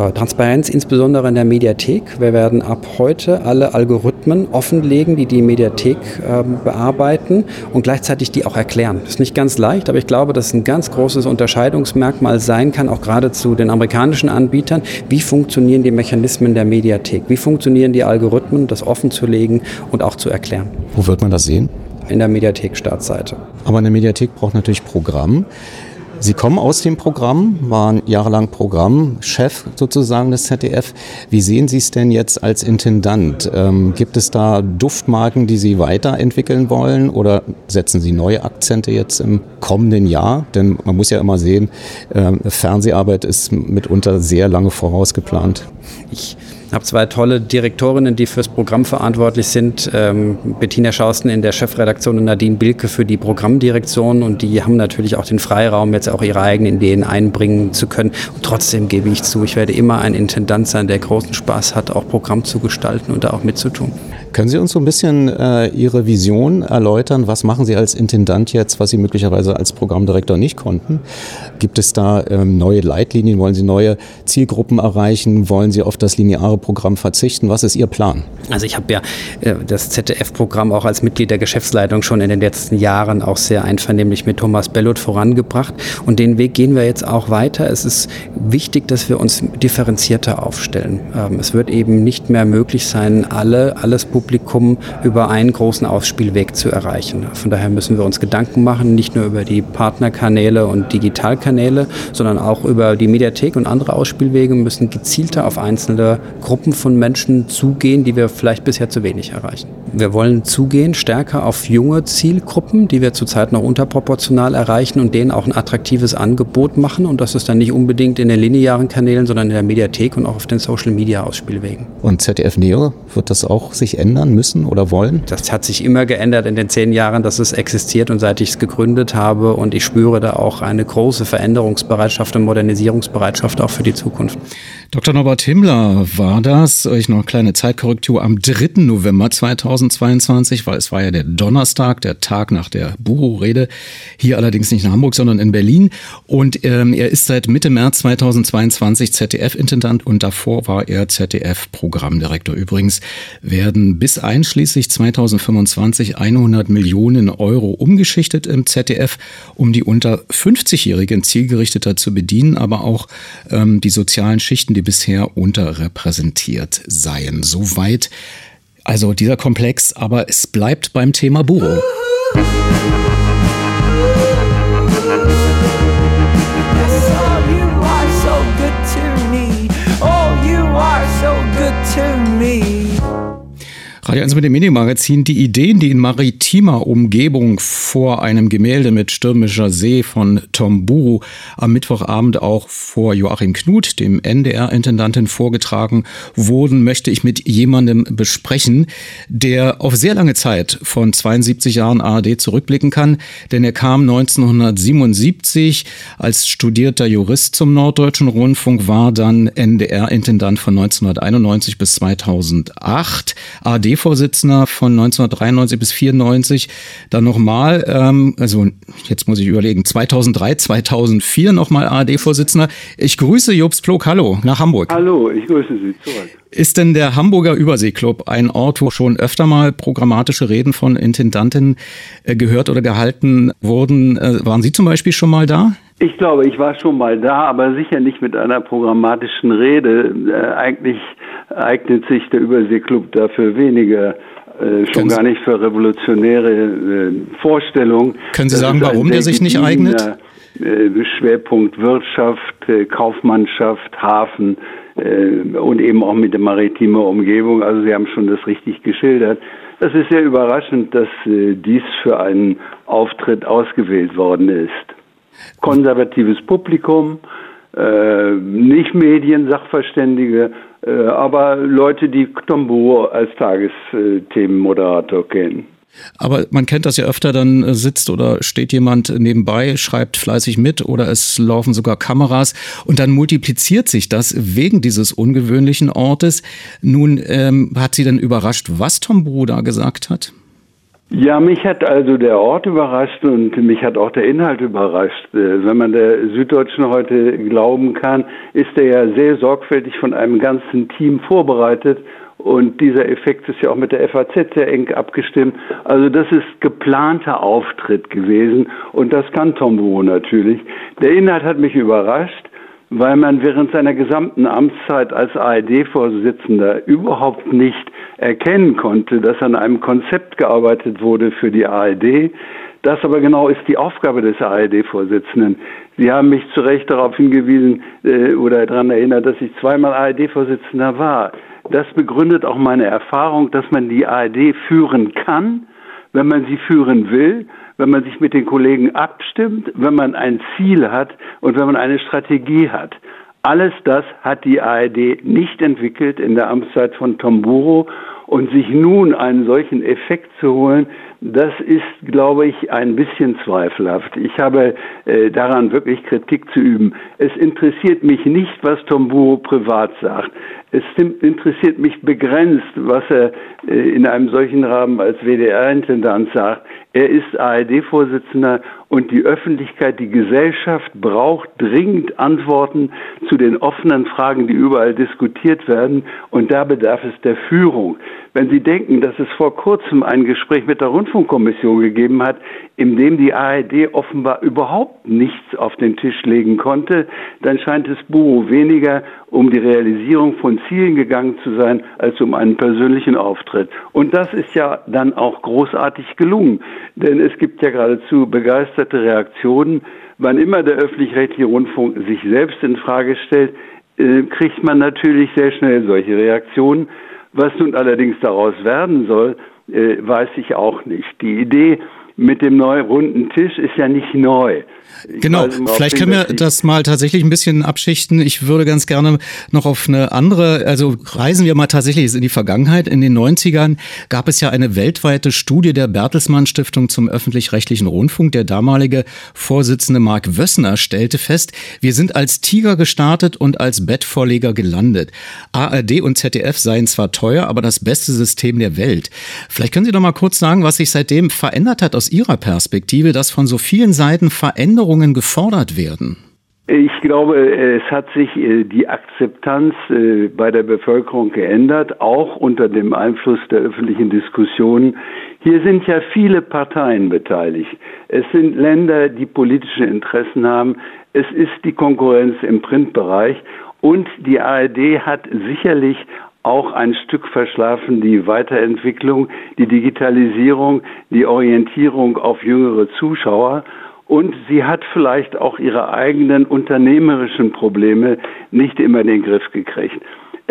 Äh, Transparenz insbesondere in der Mediathek. Wir werden ab heute alle Algorithmen offenlegen, die die Mediathek äh, bearbeiten und gleichzeitig die auch erklären. Das ist nicht ganz leicht, aber ich glaube, dass ein ganz großes Unterscheidungsmerkmal sein kann, auch gerade zu den amerikanischen Anbietern. Wie funktionieren die Mechanismen der Mediathek? Wie funktionieren die Algorithmen, das offen zu legen und auch zu erklären? Wo wird man das sehen? In der Mediathek-Startseite. Aber eine Mediathek braucht natürlich Programm. Sie kommen aus dem Programm, waren jahrelang Programmchef sozusagen des ZDF. Wie sehen Sie es denn jetzt als Intendant? Ähm, gibt es da Duftmarken, die Sie weiterentwickeln wollen oder setzen Sie neue Akzente jetzt im kommenden Jahr? Denn man muss ja immer sehen, äh, Fernseharbeit ist mitunter sehr lange vorausgeplant. Ich habe zwei tolle Direktorinnen, die fürs Programm verantwortlich sind. Ähm, Bettina Schausten in der Chefredaktion und Nadine Bilke für die Programmdirektion. Und die haben natürlich auch den Freiraum, jetzt auch ihre eigenen Ideen einbringen zu können. Und trotzdem gebe ich zu, ich werde immer ein Intendant sein, der großen Spaß hat, auch Programm zu gestalten und da auch mitzutun. Können Sie uns so ein bisschen äh, Ihre Vision erläutern? Was machen Sie als Intendant jetzt, was Sie möglicherweise als Programmdirektor nicht konnten? Gibt es da ähm, neue Leitlinien? Wollen Sie neue Zielgruppen erreichen? Wollen Sie auf das lineare Programm verzichten? Was ist Ihr Plan? Also ich habe ja äh, das ZDF-Programm auch als Mitglied der Geschäftsleitung schon in den letzten Jahren auch sehr einvernehmlich mit Thomas Bellot vorangebracht. Und den Weg gehen wir jetzt auch weiter. Es ist wichtig, dass wir uns differenzierter aufstellen. Ähm, es wird eben nicht mehr möglich sein, alle, alles Publikum über einen großen Ausspielweg zu erreichen. Von daher müssen wir uns Gedanken machen, nicht nur über die Partnerkanäle und Digitalkanäle, sondern auch über die Mediathek und andere Ausspielwege, müssen gezielter auf einzelne Gruppen von Menschen zugehen, die wir vielleicht bisher zu wenig erreichen. Wir wollen zugehen stärker auf junge Zielgruppen, die wir zurzeit noch unterproportional erreichen und denen auch ein attraktives Angebot machen. Und das ist dann nicht unbedingt in den linearen Kanälen, sondern in der Mediathek und auch auf den Social Media Ausspielwegen. Und ZDF Neo, wird das auch sich ändern müssen oder wollen? Das hat sich immer geändert in den zehn Jahren, dass es existiert und seit ich es gegründet habe. Und ich spüre da auch eine große Veränderungsbereitschaft und Modernisierungsbereitschaft auch für die Zukunft. Dr. Norbert Himmler war das. Ich noch eine kleine Zeitkorrektur am 3. November 2022, weil es war ja der Donnerstag, der Tag nach der Buro-Rede. Hier allerdings nicht in Hamburg, sondern in Berlin. Und ähm, er ist seit Mitte März 2022 ZDF-Intendant und davor war er ZDF-Programmdirektor. Übrigens werden bis einschließlich 2025 100 Millionen Euro umgeschichtet im ZDF, um die unter 50-Jährigen zielgerichteter zu bedienen, aber auch ähm, die sozialen Schichten, die bisher unterrepräsentiert seien. Soweit also dieser Komplex, aber es bleibt beim Thema Buro. Radio 1 mit dem Medienmagazin. Die Ideen, die in maritimer Umgebung vor einem Gemälde mit stürmischer See von Tom Buru am Mittwochabend auch vor Joachim Knut, dem NDR-Intendanten, vorgetragen wurden, möchte ich mit jemandem besprechen, der auf sehr lange Zeit von 72 Jahren ARD zurückblicken kann. Denn er kam 1977 als studierter Jurist zum Norddeutschen Rundfunk, war dann NDR-Intendant von 1991 bis 2008. ARD ARD-Vorsitzender von 1993 bis 94, dann nochmal, ähm, also jetzt muss ich überlegen, 2003, 2004 nochmal ARD-Vorsitzender. Ich grüße Jobs Plog, hallo, nach Hamburg. Hallo, ich grüße Sie zurück. Ist denn der Hamburger Überseeklub ein Ort, wo schon öfter mal programmatische Reden von Intendanten äh, gehört oder gehalten wurden? Äh, waren Sie zum Beispiel schon mal da? Ich glaube, ich war schon mal da, aber sicher nicht mit einer programmatischen Rede. Äh, eigentlich eignet sich der Überseeklub dafür weniger. Äh, schon gar nicht für revolutionäre äh, Vorstellungen. Können Sie sagen, warum der sich nicht eignet? Äh, Schwerpunkt Wirtschaft, äh, Kaufmannschaft, Hafen äh, und eben auch mit der maritimen Umgebung. Also Sie haben schon das richtig geschildert. Es ist sehr überraschend, dass dies für einen Auftritt ausgewählt worden ist konservatives Publikum, äh, nicht Medien-Sachverständige, äh, aber Leute, die Tombo als Tagesthemenmoderator kennen. Aber man kennt das ja öfter, dann äh, sitzt oder steht jemand nebenbei, schreibt fleißig mit oder es laufen sogar Kameras und dann multipliziert sich das wegen dieses ungewöhnlichen Ortes. Nun ähm, hat sie dann überrascht, was Tom Bruder gesagt hat? Ja, mich hat also der Ort überrascht und mich hat auch der Inhalt überrascht. Äh, wenn man der Süddeutschen heute glauben kann, ist er ja sehr sorgfältig von einem ganzen Team vorbereitet und dieser Effekt ist ja auch mit der FAZ sehr eng abgestimmt. Also das ist geplanter Auftritt gewesen und das kann Tom Tombo natürlich. Der Inhalt hat mich überrascht weil man während seiner gesamten Amtszeit als ARD-Vorsitzender überhaupt nicht erkennen konnte, dass an einem Konzept gearbeitet wurde für die ARD. Das aber genau ist die Aufgabe des ARD-Vorsitzenden. Sie haben mich zu Recht darauf hingewiesen äh, oder daran erinnert, dass ich zweimal ARD-Vorsitzender war. Das begründet auch meine Erfahrung, dass man die ARD führen kann, wenn man sie führen will wenn man sich mit den Kollegen abstimmt, wenn man ein Ziel hat und wenn man eine Strategie hat. Alles das hat die ARD nicht entwickelt in der Amtszeit von Tomburo und sich nun einen solchen Effekt zu holen, das ist, glaube ich, ein bisschen zweifelhaft. Ich habe äh, daran wirklich Kritik zu üben. Es interessiert mich nicht, was Tomburo privat sagt. Es interessiert mich begrenzt, was er äh, in einem solchen Rahmen als WDR-Intendant sagt. Er ist ARD-Vorsitzender und die Öffentlichkeit, die Gesellschaft braucht dringend Antworten zu den offenen Fragen, die überall diskutiert werden. Und da bedarf es der Führung. Wenn Sie denken, dass es vor kurzem ein Gespräch mit der Rundfunkkommission gegeben hat, in dem die ARD offenbar überhaupt nichts auf den Tisch legen konnte, dann scheint es Buro weniger um die Realisierung von Zielen gegangen zu sein, als um einen persönlichen Auftritt. Und das ist ja dann auch großartig gelungen, denn es gibt ja geradezu begeisterte Reaktionen. Wann immer der öffentlich-rechtliche Rundfunk sich selbst in Frage stellt, äh, kriegt man natürlich sehr schnell solche Reaktionen. Was nun allerdings daraus werden soll, äh, weiß ich auch nicht. Die Idee mit dem neuen runden Tisch ist ja nicht neu. Genau, vielleicht können wir das mal tatsächlich ein bisschen abschichten. Ich würde ganz gerne noch auf eine andere, also reisen wir mal tatsächlich in die Vergangenheit. In den 90ern gab es ja eine weltweite Studie der Bertelsmann Stiftung zum öffentlich-rechtlichen Rundfunk. Der damalige Vorsitzende Mark Wössner stellte fest, wir sind als Tiger gestartet und als Bettvorleger gelandet. ARD und ZDF seien zwar teuer, aber das beste System der Welt. Vielleicht können Sie doch mal kurz sagen, was sich seitdem verändert hat aus Ihrer Perspektive, dass von so vielen Seiten Veränderungen gefordert werden? Ich glaube, es hat sich äh, die Akzeptanz äh, bei der Bevölkerung geändert, auch unter dem Einfluss der öffentlichen Diskussion. Hier sind ja viele Parteien beteiligt. Es sind Länder, die politische Interessen haben. Es ist die Konkurrenz im Printbereich. Und die ARD hat sicherlich auch ein Stück verschlafen die Weiterentwicklung, die Digitalisierung, die Orientierung auf jüngere Zuschauer. Und sie hat vielleicht auch ihre eigenen unternehmerischen Probleme nicht immer in den Griff gekriegt.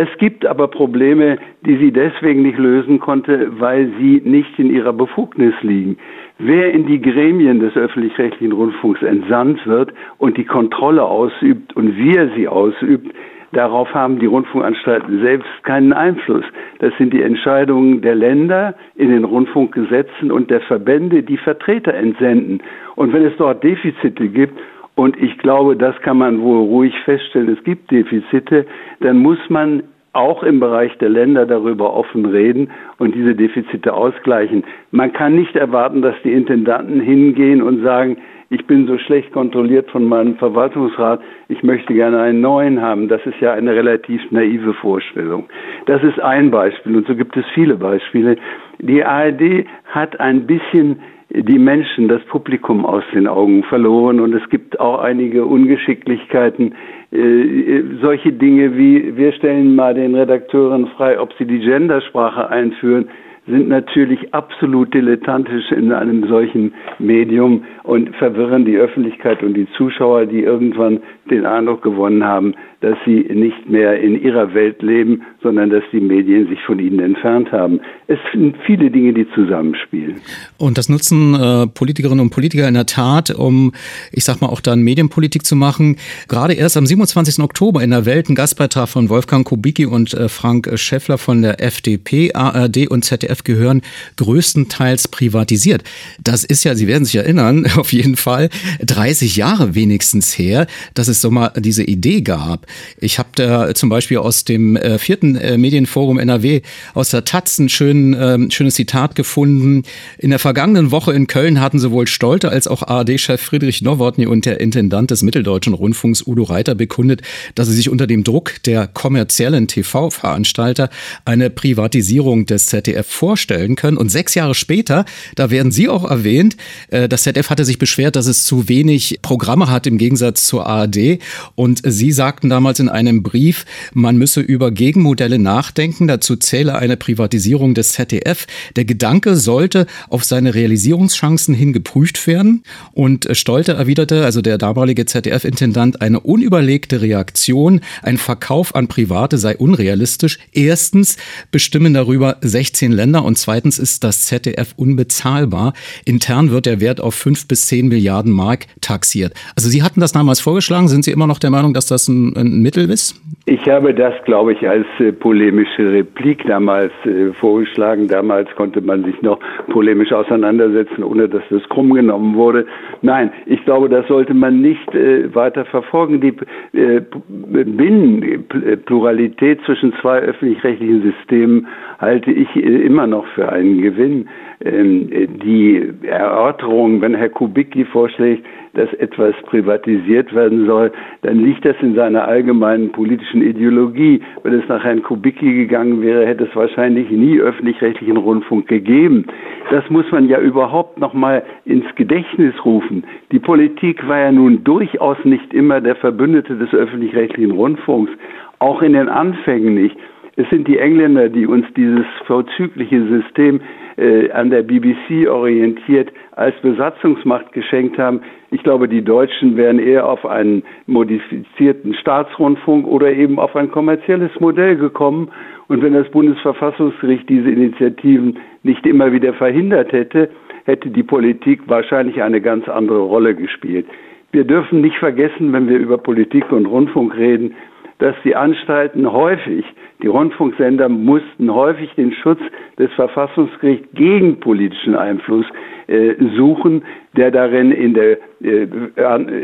Es gibt aber Probleme, die sie deswegen nicht lösen konnte, weil sie nicht in ihrer Befugnis liegen. Wer in die Gremien des öffentlich-rechtlichen Rundfunks entsandt wird und die Kontrolle ausübt und wie er sie ausübt, darauf haben die Rundfunkanstalten selbst keinen Einfluss. Das sind die Entscheidungen der Länder in den Rundfunkgesetzen und der Verbände, die Vertreter entsenden. Und wenn es dort Defizite gibt und ich glaube, das kann man wohl ruhig feststellen. Es gibt Defizite. Dann muss man auch im Bereich der Länder darüber offen reden und diese Defizite ausgleichen. Man kann nicht erwarten, dass die Intendanten hingehen und sagen, ich bin so schlecht kontrolliert von meinem Verwaltungsrat, ich möchte gerne einen neuen haben. Das ist ja eine relativ naive Vorstellung. Das ist ein Beispiel und so gibt es viele Beispiele. Die ARD hat ein bisschen die Menschen, das Publikum aus den Augen verloren und es gibt auch einige Ungeschicklichkeiten, äh, solche Dinge wie wir stellen mal den Redakteuren frei, ob sie die Gendersprache einführen sind natürlich absolut dilettantisch in einem solchen Medium und verwirren die Öffentlichkeit und die Zuschauer, die irgendwann den Eindruck gewonnen haben, dass sie nicht mehr in ihrer Welt leben, sondern dass die Medien sich von ihnen entfernt haben. Es sind viele Dinge, die zusammenspielen. Und das nutzen äh, Politikerinnen und Politiker in der Tat, um, ich sag mal, auch dann Medienpolitik zu machen. Gerade erst am 27. Oktober in der Welt ein Gastbeitrag von Wolfgang Kubicki und äh, Frank Schäffler von der FDP, ARD und ZDF gehören größtenteils privatisiert. Das ist ja, Sie werden sich erinnern, auf jeden Fall 30 Jahre wenigstens her, dass es so mal diese Idee gab. Ich habe da zum Beispiel aus dem äh, vierten äh, Medienforum NRW aus der Taz ein schön, äh, schönes Zitat gefunden. In der vergangenen Woche in Köln hatten sowohl Stolte als auch ARD-Chef Friedrich Nowotny und der Intendant des Mitteldeutschen Rundfunks Udo Reiter bekundet, dass sie sich unter dem Druck der kommerziellen TV-Veranstalter eine Privatisierung des ZDF vorstellen können. Und sechs Jahre später, da werden Sie auch erwähnt, äh, das ZDF hatte sich beschwert, dass es zu wenig Programme hat im Gegensatz zur ARD. Und Sie sagten da damals in einem Brief, man müsse über Gegenmodelle nachdenken. Dazu zähle eine Privatisierung des ZDF. Der Gedanke sollte auf seine Realisierungschancen hin geprüft werden. Und Stolte erwiderte, also der damalige ZDF-Intendant, eine unüberlegte Reaktion, ein Verkauf an Private sei unrealistisch. Erstens bestimmen darüber 16 Länder und zweitens ist das ZDF unbezahlbar. Intern wird der Wert auf 5 bis 10 Milliarden Mark taxiert. Also Sie hatten das damals vorgeschlagen. Sind Sie immer noch der Meinung, dass das ein, ein Mittel ist? Ich habe das, glaube ich, als äh, polemische Replik damals äh, vorgeschlagen. Damals konnte man sich noch polemisch auseinandersetzen, ohne dass das krumm genommen wurde. Nein, ich glaube, das sollte man nicht äh, weiter verfolgen. Die äh, Binnenpluralität zwischen zwei öffentlich-rechtlichen Systemen halte ich äh, immer noch für einen Gewinn. Ähm, die Erörterung, wenn Herr Kubicki vorschlägt, dass etwas privatisiert werden soll, dann liegt das in seiner allgemeinen politischen Ideologie. Wenn es nach Herrn Kubicki gegangen wäre, hätte es wahrscheinlich nie öffentlich-rechtlichen Rundfunk gegeben. Das muss man ja überhaupt noch mal ins Gedächtnis rufen. Die Politik war ja nun durchaus nicht immer der Verbündete des öffentlich-rechtlichen Rundfunks, auch in den Anfängen nicht. Es sind die Engländer, die uns dieses vorzügliche System äh, an der BBC orientiert als Besatzungsmacht geschenkt haben. Ich glaube, die Deutschen wären eher auf einen modifizierten Staatsrundfunk oder eben auf ein kommerzielles Modell gekommen. Und wenn das Bundesverfassungsgericht diese Initiativen nicht immer wieder verhindert hätte, hätte die Politik wahrscheinlich eine ganz andere Rolle gespielt. Wir dürfen nicht vergessen, wenn wir über Politik und Rundfunk reden, dass die Anstalten häufig, die Rundfunksender mussten häufig den Schutz des Verfassungsgerichts gegen politischen Einfluss äh, suchen, der darin in der, äh,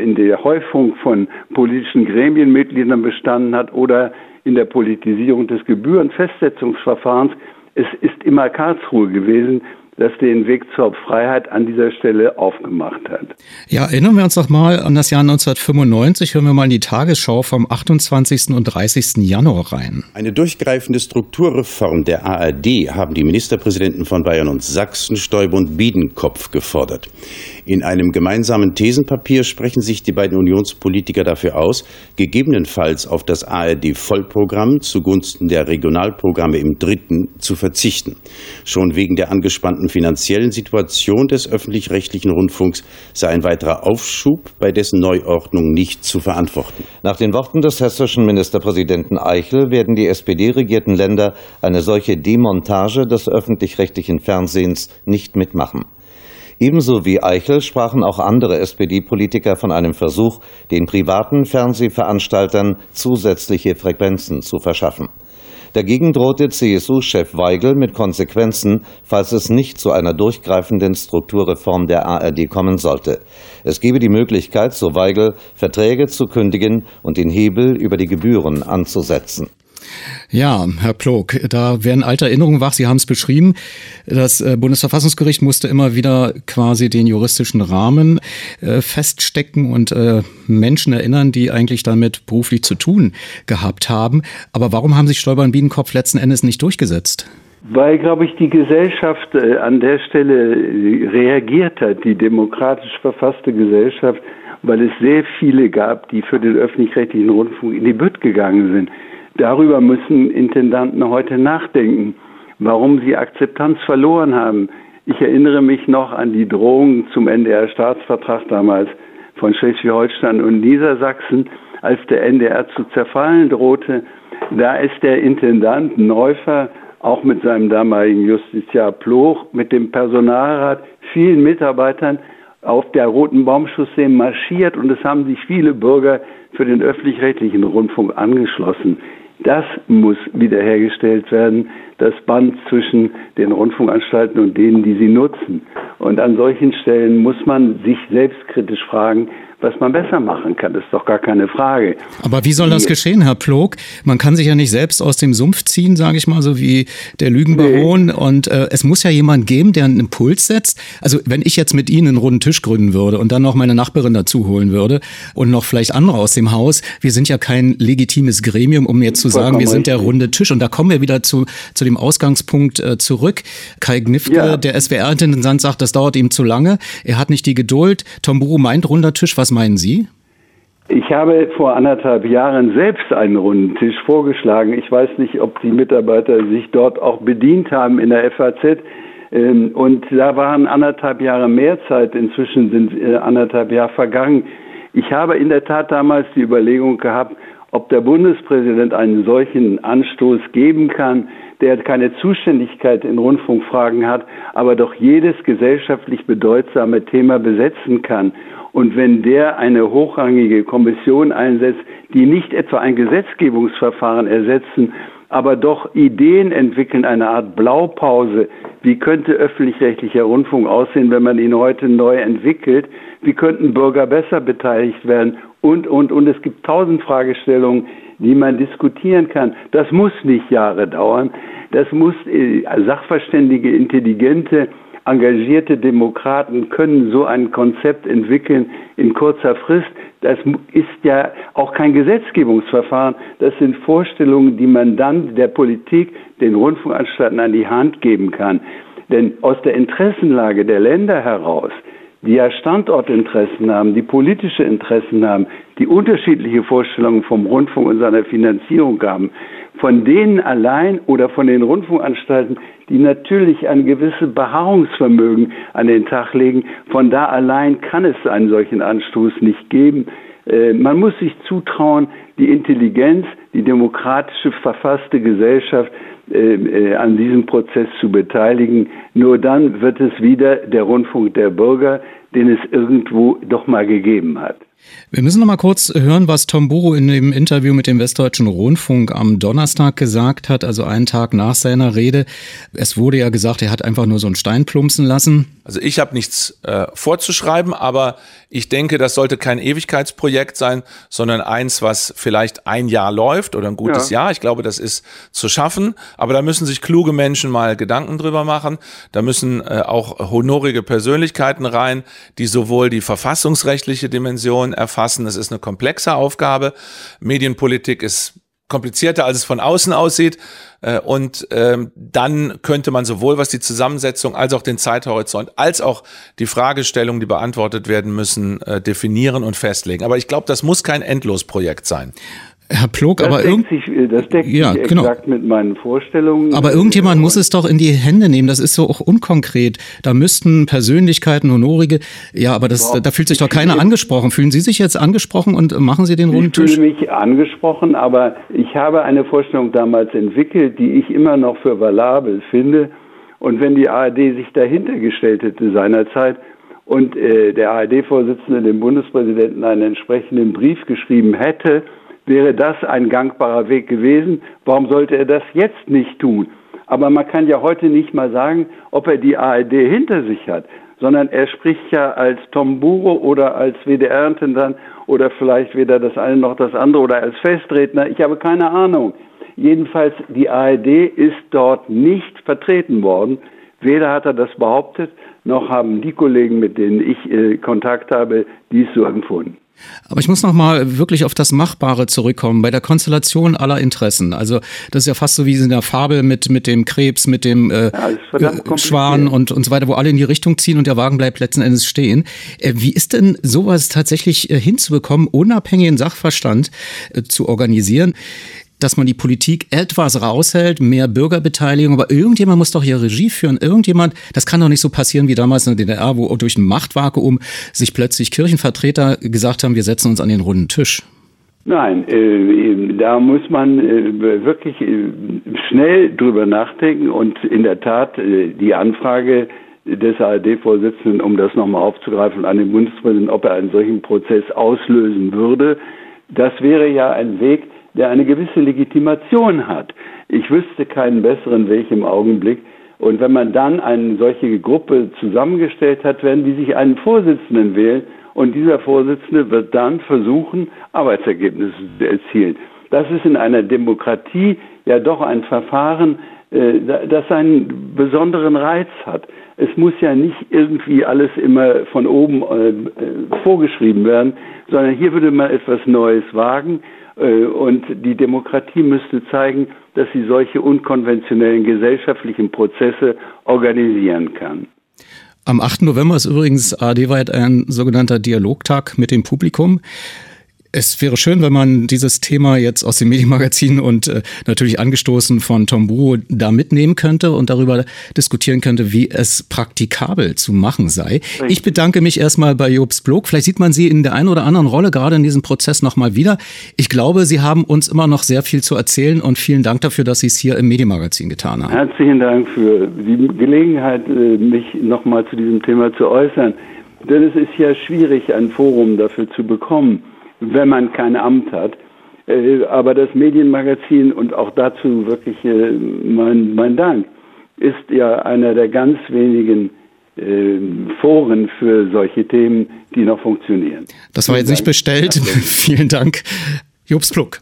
in der Häufung von politischen Gremienmitgliedern bestanden hat oder in der Politisierung des Gebührenfestsetzungsverfahrens. Es ist immer Karlsruhe gewesen, das den Weg zur Freiheit an dieser Stelle aufgemacht hat. Ja, erinnern wir uns doch mal an das Jahr 1995. Hören wir mal in die Tagesschau vom 28. und 30. Januar rein. Eine durchgreifende Strukturreform der ARD haben die Ministerpräsidenten von Bayern und Sachsen, Stoiber und Biedenkopf gefordert. In einem gemeinsamen Thesenpapier sprechen sich die beiden Unionspolitiker dafür aus, gegebenenfalls auf das ARD-Vollprogramm zugunsten der Regionalprogramme im dritten zu verzichten. Schon wegen der angespannten angespannten finanziellen Situation des öffentlich-rechtlichen Rundfunks sei ein weiterer Aufschub bei dessen Neuordnung nicht zu verantworten. Nach den Worten des hessischen Ministerpräsidenten Eichel werden die SPD-regierten Länder eine solche Demontage des öffentlich-rechtlichen Fernsehens nicht mitmachen. Ebenso wie Eichel sprachen auch andere SPD-Politiker von einem Versuch, den privaten Fernsehveranstaltern zusätzliche Frequenzen zu verschaffen. Dagegen drohte CSU-Chef Weigel mit Konsequenzen, falls es nicht zu einer durchgreifenden Strukturreform der ARD kommen sollte. Es gebe die Möglichkeit, so Weigel, Verträge zu kündigen und den Hebel über die Gebühren anzusetzen. Ja, Herr Plog, da werden alte Erinnerungen wach. Sie haben es beschrieben. Das äh, Bundesverfassungsgericht musste immer wieder quasi den juristischen Rahmen äh, feststecken und äh, Menschen erinnern, die eigentlich damit beruflich zu tun gehabt haben. Aber warum haben sich Stoiber und Biedenkopf letzten Endes nicht durchgesetzt? Weil, glaube ich, die Gesellschaft an der Stelle reagiert hat, die demokratisch verfasste Gesellschaft, weil es sehr viele gab, die für den öffentlich-rechtlichen Rundfunk in die Bütt gegangen sind. Darüber müssen Intendanten heute nachdenken, warum sie Akzeptanz verloren haben. Ich erinnere mich noch an die Drohung zum NDR-Staatsvertrag damals von Schleswig-Holstein und Niedersachsen, als der NDR zu zerfallen drohte. Da ist der Intendant Neufer auch mit seinem damaligen Justiziar Ploch, mit dem Personalrat, vielen Mitarbeitern auf der Roten Baumchaussee marschiert und es haben sich viele Bürger für den öffentlich-rechtlichen Rundfunk angeschlossen. Das muss wiederhergestellt werden, das Band zwischen den Rundfunkanstalten und denen, die sie nutzen. Und an solchen Stellen muss man sich selbstkritisch fragen, was man besser machen kann. Das ist doch gar keine Frage. Aber wie soll das geschehen, Herr Plog? Man kann sich ja nicht selbst aus dem Sumpf ziehen, sage ich mal, so wie der Lügenbaron. Nee. Und äh, es muss ja jemand geben, der einen Impuls setzt. Also wenn ich jetzt mit Ihnen einen runden Tisch gründen würde und dann noch meine Nachbarin dazu holen würde und noch vielleicht andere aus dem Haus, wir sind ja kein legitimes Gremium, um jetzt zu sagen, wir sind der runde Tisch. Und da kommen wir wieder zu, zu dem Ausgangspunkt äh, zurück. Kai Gnifke, ja. der SWR-Intendant, sagt, das dauert ihm zu lange. Er hat nicht die Geduld. Tom Buru meint runder Tisch. Was was meinen Sie? Ich habe vor anderthalb Jahren selbst einen runden Tisch vorgeschlagen. Ich weiß nicht, ob die Mitarbeiter sich dort auch bedient haben in der FAZ. Ähm, und da waren anderthalb Jahre mehr Zeit. Inzwischen sind äh, anderthalb Jahre vergangen. Ich habe in der Tat damals die Überlegung gehabt, ob der Bundespräsident einen solchen Anstoß geben kann, der keine Zuständigkeit in Rundfunkfragen hat, aber doch jedes gesellschaftlich bedeutsame Thema besetzen kann. Und wenn der eine hochrangige Kommission einsetzt, die nicht etwa ein Gesetzgebungsverfahren ersetzen, aber doch Ideen entwickeln, eine Art Blaupause. Wie könnte öffentlich-rechtlicher Rundfunk aussehen, wenn man ihn heute neu entwickelt? Wie könnten Bürger besser beteiligt werden? Und, und, und es gibt tausend Fragestellungen, die man diskutieren kann. Das muss nicht Jahre dauern. Das muss äh, Sachverständige, intelligente engagierte Demokraten können so ein Konzept entwickeln in kurzer Frist. Das ist ja auch kein Gesetzgebungsverfahren. Das sind Vorstellungen, die man dann der Politik, den Rundfunkanstalten an die Hand geben kann. Denn aus der Interessenlage der Länder heraus, die ja Standortinteressen haben, die politische Interessen haben, die unterschiedliche Vorstellungen vom Rundfunk und seiner Finanzierung haben, von denen allein oder von den Rundfunkanstalten, die natürlich ein gewisses Beharrungsvermögen an den Tag legen, von da allein kann es einen solchen Anstoß nicht geben. Äh, man muss sich zutrauen, die Intelligenz, die demokratische verfasste Gesellschaft äh, äh, an diesem Prozess zu beteiligen. Nur dann wird es wieder der Rundfunk der Bürger, den es irgendwo doch mal gegeben hat. Wir müssen noch mal kurz hören, was Tom Buro in dem Interview mit dem Westdeutschen Rundfunk am Donnerstag gesagt hat, also einen Tag nach seiner Rede. Es wurde ja gesagt, er hat einfach nur so einen Stein plumpsen lassen. Also ich habe nichts äh, vorzuschreiben, aber ich denke, das sollte kein Ewigkeitsprojekt sein, sondern eins, was vielleicht ein Jahr läuft oder ein gutes ja. Jahr. Ich glaube, das ist zu schaffen. Aber da müssen sich kluge Menschen mal Gedanken drüber machen. Da müssen äh, auch honorige Persönlichkeiten rein, die sowohl die verfassungsrechtliche Dimension erfassen. Es ist eine komplexe Aufgabe. Medienpolitik ist komplizierter, als es von außen aussieht. Äh, und ähm, dann könnte man sowohl was die Zusammensetzung als auch den Zeithorizont als auch die Fragestellungen, die beantwortet werden müssen, äh, definieren und festlegen. Aber ich glaube, das muss kein Endlosprojekt sein. Herr Plog, das aber sich, äh, das deckt ja, sich genau. exakt mit meinen Vorstellungen. Aber irgendjemand muss es doch in die Hände nehmen. Das ist so auch unkonkret. Da müssten Persönlichkeiten, Honorige, ja, aber das, da fühlt sich doch keiner angesprochen. Fühlen Sie sich jetzt angesprochen und machen Sie den runden Ich Tisch? fühle mich angesprochen, aber ich habe eine Vorstellung damals entwickelt, die ich immer noch für valabel finde. Und wenn die ARD sich dahinter gestellt hätte seinerzeit und äh, der ARD-Vorsitzende dem Bundespräsidenten einen entsprechenden Brief geschrieben hätte, wäre das ein gangbarer Weg gewesen. Warum sollte er das jetzt nicht tun? Aber man kann ja heute nicht mal sagen, ob er die ARD hinter sich hat, sondern er spricht ja als Tom Buro oder als WDR-Intendant oder vielleicht weder das eine noch das andere oder als Festredner. Ich habe keine Ahnung. Jedenfalls, die ARD ist dort nicht vertreten worden. Weder hat er das behauptet, noch haben die Kollegen, mit denen ich äh, Kontakt habe, dies so empfunden. Aber ich muss noch mal wirklich auf das Machbare zurückkommen, bei der Konstellation aller Interessen. Also das ist ja fast so wie in der Fabel mit, mit dem Krebs, mit dem äh, äh, Schwan und, und so weiter, wo alle in die Richtung ziehen und der Wagen bleibt letzten Endes stehen. Äh, wie ist denn sowas tatsächlich äh, hinzubekommen, unabhängigen Sachverstand äh, zu organisieren? Dass man die Politik etwas raushält, mehr Bürgerbeteiligung, aber irgendjemand muss doch hier Regie führen. Irgendjemand, das kann doch nicht so passieren wie damals in der DDR, wo durch ein Machtvakuum sich plötzlich Kirchenvertreter gesagt haben, wir setzen uns an den runden Tisch. Nein, äh, da muss man äh, wirklich äh, schnell drüber nachdenken und in der Tat äh, die Anfrage des ARD-Vorsitzenden, um das nochmal aufzugreifen, an den Bundespräsidenten, ob er einen solchen Prozess auslösen würde, das wäre ja ein Weg, der eine gewisse Legitimation hat. Ich wüsste keinen besseren Weg im Augenblick. Und wenn man dann eine solche Gruppe zusammengestellt hat, werden die sich einen Vorsitzenden wählen und dieser Vorsitzende wird dann versuchen, Arbeitsergebnisse zu erzielen. Das ist in einer Demokratie ja doch ein Verfahren, äh, das einen besonderen Reiz hat. Es muss ja nicht irgendwie alles immer von oben äh, vorgeschrieben werden, sondern hier würde man etwas Neues wagen äh, und die Demokratie müsste zeigen, dass sie solche unkonventionellen gesellschaftlichen Prozesse organisieren kann. Am 8. November ist übrigens AD-weit ein sogenannter Dialogtag mit dem Publikum. Es wäre schön, wenn man dieses Thema jetzt aus dem Medienmagazin und äh, natürlich angestoßen von Tom Buo da mitnehmen könnte und darüber diskutieren könnte, wie es praktikabel zu machen sei. Ich bedanke mich erstmal bei Jobs Blog. Vielleicht sieht man Sie in der einen oder anderen Rolle gerade in diesem Prozess nochmal wieder. Ich glaube, Sie haben uns immer noch sehr viel zu erzählen und vielen Dank dafür, dass Sie es hier im Medienmagazin getan haben. Herzlichen Dank für die Gelegenheit, äh, mich nochmal zu diesem Thema zu äußern. Denn es ist ja schwierig, ein Forum dafür zu bekommen wenn man kein Amt hat. Äh, aber das Medienmagazin und auch dazu wirklich äh, mein, mein Dank ist ja einer der ganz wenigen äh, Foren für solche Themen, die noch funktionieren. Das war jetzt nicht bestellt. *laughs* Vielen Dank. Jobs Pluck.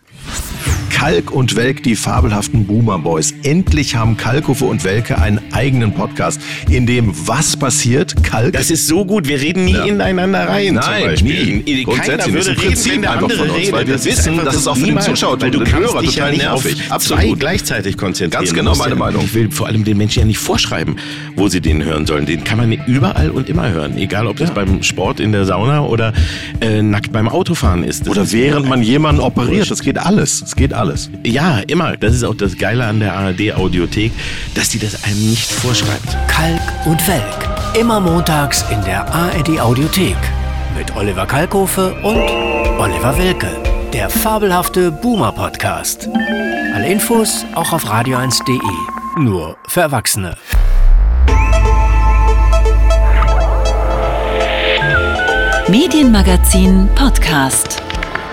Kalk und Welk, die fabelhaften Boomer Boys. Endlich haben Kalkofe und Welke einen eigenen Podcast, in dem was passiert? Kalk. Das ist so gut, wir reden nie ja. ineinander rein. Nein, nie. Grundsätzlich würde reden, Prinzip wenn der andere von uns, redet. weil wir wissen, dass es auch für den Zuschauer weil du und den Hörer dich total ja nervig. Zwei gleichzeitig konzentrieren. Ganz genau meine Meinung. Ich will vor allem den Menschen ja nicht vorschreiben, wo sie den hören sollen. Den kann man überall und immer hören, egal ob das beim Sport in der Sauna oder äh, nackt beim Autofahren ist. Das oder ist während man jemanden operiert. Das geht alles. Es geht alles. Ja, immer. Das ist auch das Geile an der ARD-Audiothek, dass die das einem nicht vorschreibt. Kalk und Welk. Immer montags in der ARD-Audiothek. Mit Oliver Kalkofe und Oliver Welke. Der fabelhafte Boomer-Podcast. Alle Infos auch auf radio1.de. Nur für Erwachsene. Medienmagazin Podcast.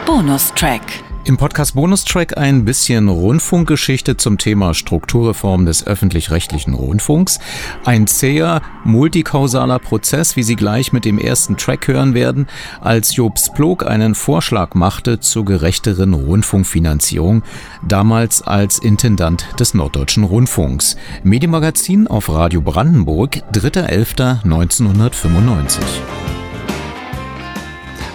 Bonustrack. Im Podcast Bonustrack ein bisschen Rundfunkgeschichte zum Thema Strukturreform des öffentlich-rechtlichen Rundfunks. Ein zäher, multikausaler Prozess, wie Sie gleich mit dem ersten Track hören werden, als Jobs Plog einen Vorschlag machte zur gerechteren Rundfunkfinanzierung, damals als Intendant des Norddeutschen Rundfunks. Medienmagazin auf Radio Brandenburg, 3.11.1995.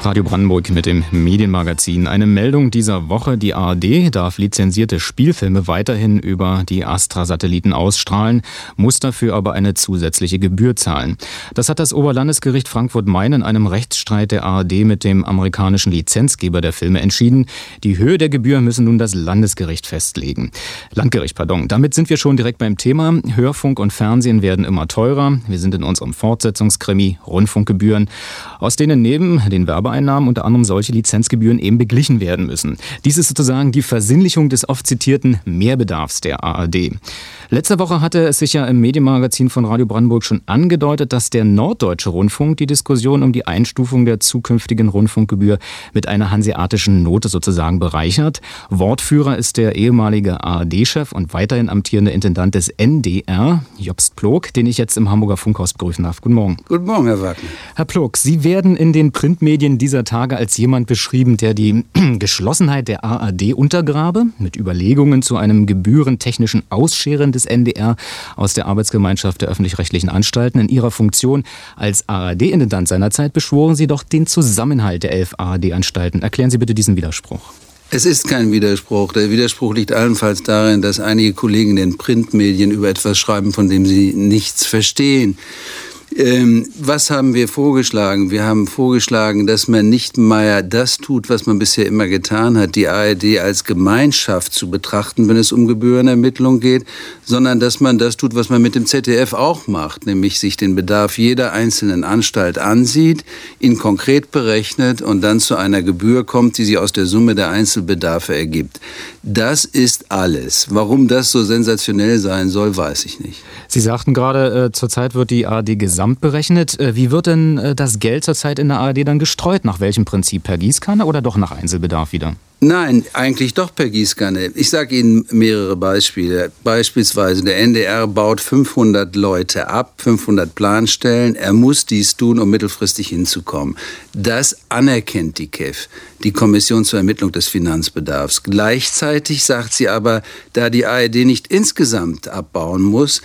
Radio Brandenburg mit dem Medienmagazin. Eine Meldung dieser Woche. Die ARD darf lizenzierte Spielfilme weiterhin über die Astra-Satelliten ausstrahlen, muss dafür aber eine zusätzliche Gebühr zahlen. Das hat das Oberlandesgericht Frankfurt-Main in einem Rechtsstreit der ARD mit dem amerikanischen Lizenzgeber der Filme entschieden. Die Höhe der Gebühr müssen nun das Landesgericht festlegen. Landgericht, pardon. Damit sind wir schon direkt beim Thema. Hörfunk und Fernsehen werden immer teurer. Wir sind in unserem Fortsetzungskrimi Rundfunkgebühren, aus denen neben den Werbe Werbeeinnahmen unter anderem solche Lizenzgebühren eben beglichen werden müssen. Dies ist sozusagen die Versinnlichung des oft zitierten Mehrbedarfs der ARD. Letzte Woche hatte es sich ja im Medienmagazin von Radio Brandenburg schon angedeutet, dass der Norddeutsche Rundfunk die Diskussion um die Einstufung der zukünftigen Rundfunkgebühr mit einer hanseatischen Note sozusagen bereichert. Wortführer ist der ehemalige ARD-Chef und weiterhin amtierende Intendant des NDR, Jobst Plog, den ich jetzt im Hamburger Funkhaus begrüßen darf. Guten Morgen. Guten Morgen, Herr Wagner. Herr Plog, Sie werden in den Printmedien dieser Tage als jemand beschrieben, der die *clears throat* Geschlossenheit der ARD untergrabe, mit Überlegungen zu einem gebührentechnischen Ausscheren des NDR aus der Arbeitsgemeinschaft der öffentlich-rechtlichen Anstalten. In Ihrer Funktion als ARD-Intendant seinerzeit beschworen Sie doch den Zusammenhalt der elf ARD-Anstalten. Erklären Sie bitte diesen Widerspruch. Es ist kein Widerspruch. Der Widerspruch liegt allenfalls darin, dass einige Kollegen in den Printmedien über etwas schreiben, von dem sie nichts verstehen. Ähm, was haben wir vorgeschlagen? Wir haben vorgeschlagen, dass man nicht mehr das tut, was man bisher immer getan hat, die ARD als Gemeinschaft zu betrachten, wenn es um Gebührenermittlung geht, sondern dass man das tut, was man mit dem ZDF auch macht, nämlich sich den Bedarf jeder einzelnen Anstalt ansieht, ihn konkret berechnet und dann zu einer Gebühr kommt, die sich aus der Summe der Einzelbedarfe ergibt. Das ist alles. Warum das so sensationell sein soll, weiß ich nicht. Sie sagten gerade, äh, zurzeit wird die ARD gesamt berechnet. Äh, wie wird denn äh, das Geld zurzeit in der ARD dann gestreut? Nach welchem Prinzip? Per Gießkanne oder doch nach Einzelbedarf wieder? Nein, eigentlich doch per Gießkanne. Ich sage Ihnen mehrere Beispiele. Beispielsweise der NDR baut 500 Leute ab, 500 Planstellen. Er muss dies tun, um mittelfristig hinzukommen. Das anerkennt die KEF, die Kommission zur Ermittlung des Finanzbedarfs. Gleichzeitig sagt sie aber, da die ARD nicht insgesamt abbauen muss,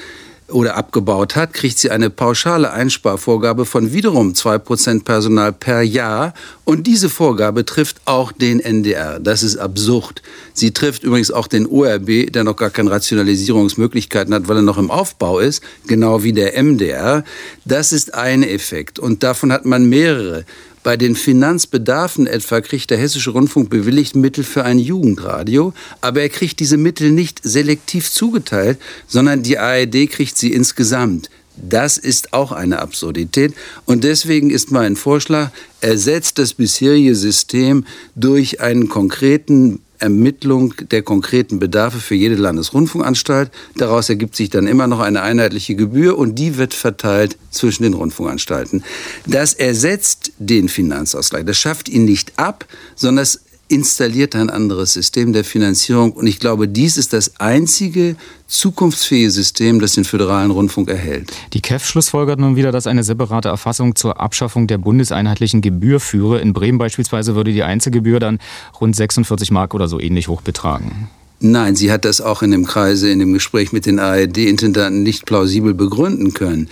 oder abgebaut hat, kriegt sie eine pauschale Einsparvorgabe von wiederum 2% Personal per Jahr. Und diese Vorgabe trifft auch den NDR. Das ist absurd. Sie trifft übrigens auch den ORB, der noch gar keine Rationalisierungsmöglichkeiten hat, weil er noch im Aufbau ist, genau wie der MDR. Das ist ein Effekt. Und davon hat man mehrere. Bei den Finanzbedarfen etwa kriegt der Hessische Rundfunk bewilligt Mittel für ein Jugendradio, aber er kriegt diese Mittel nicht selektiv zugeteilt, sondern die ARD kriegt sie insgesamt. Das ist auch eine Absurdität. Und deswegen ist mein Vorschlag, ersetzt das bisherige System durch einen konkreten Ermittlung der konkreten Bedarfe für jede Landesrundfunkanstalt. Daraus ergibt sich dann immer noch eine einheitliche Gebühr und die wird verteilt zwischen den Rundfunkanstalten. Das ersetzt den Finanzausgleich. Das schafft ihn nicht ab, sondern es installiert ein anderes System der Finanzierung. Und ich glaube, dies ist das einzige zukunftsfähige System, das den föderalen Rundfunk erhält. Die KEF schlussfolgert nun wieder, dass eine separate Erfassung zur Abschaffung der bundeseinheitlichen Gebühr führe. In Bremen beispielsweise würde die Einzelgebühr dann rund 46 Mark oder so ähnlich hoch betragen. Nein, sie hat das auch in dem Kreise, in dem Gespräch mit den ARD-Intendanten nicht plausibel begründen können.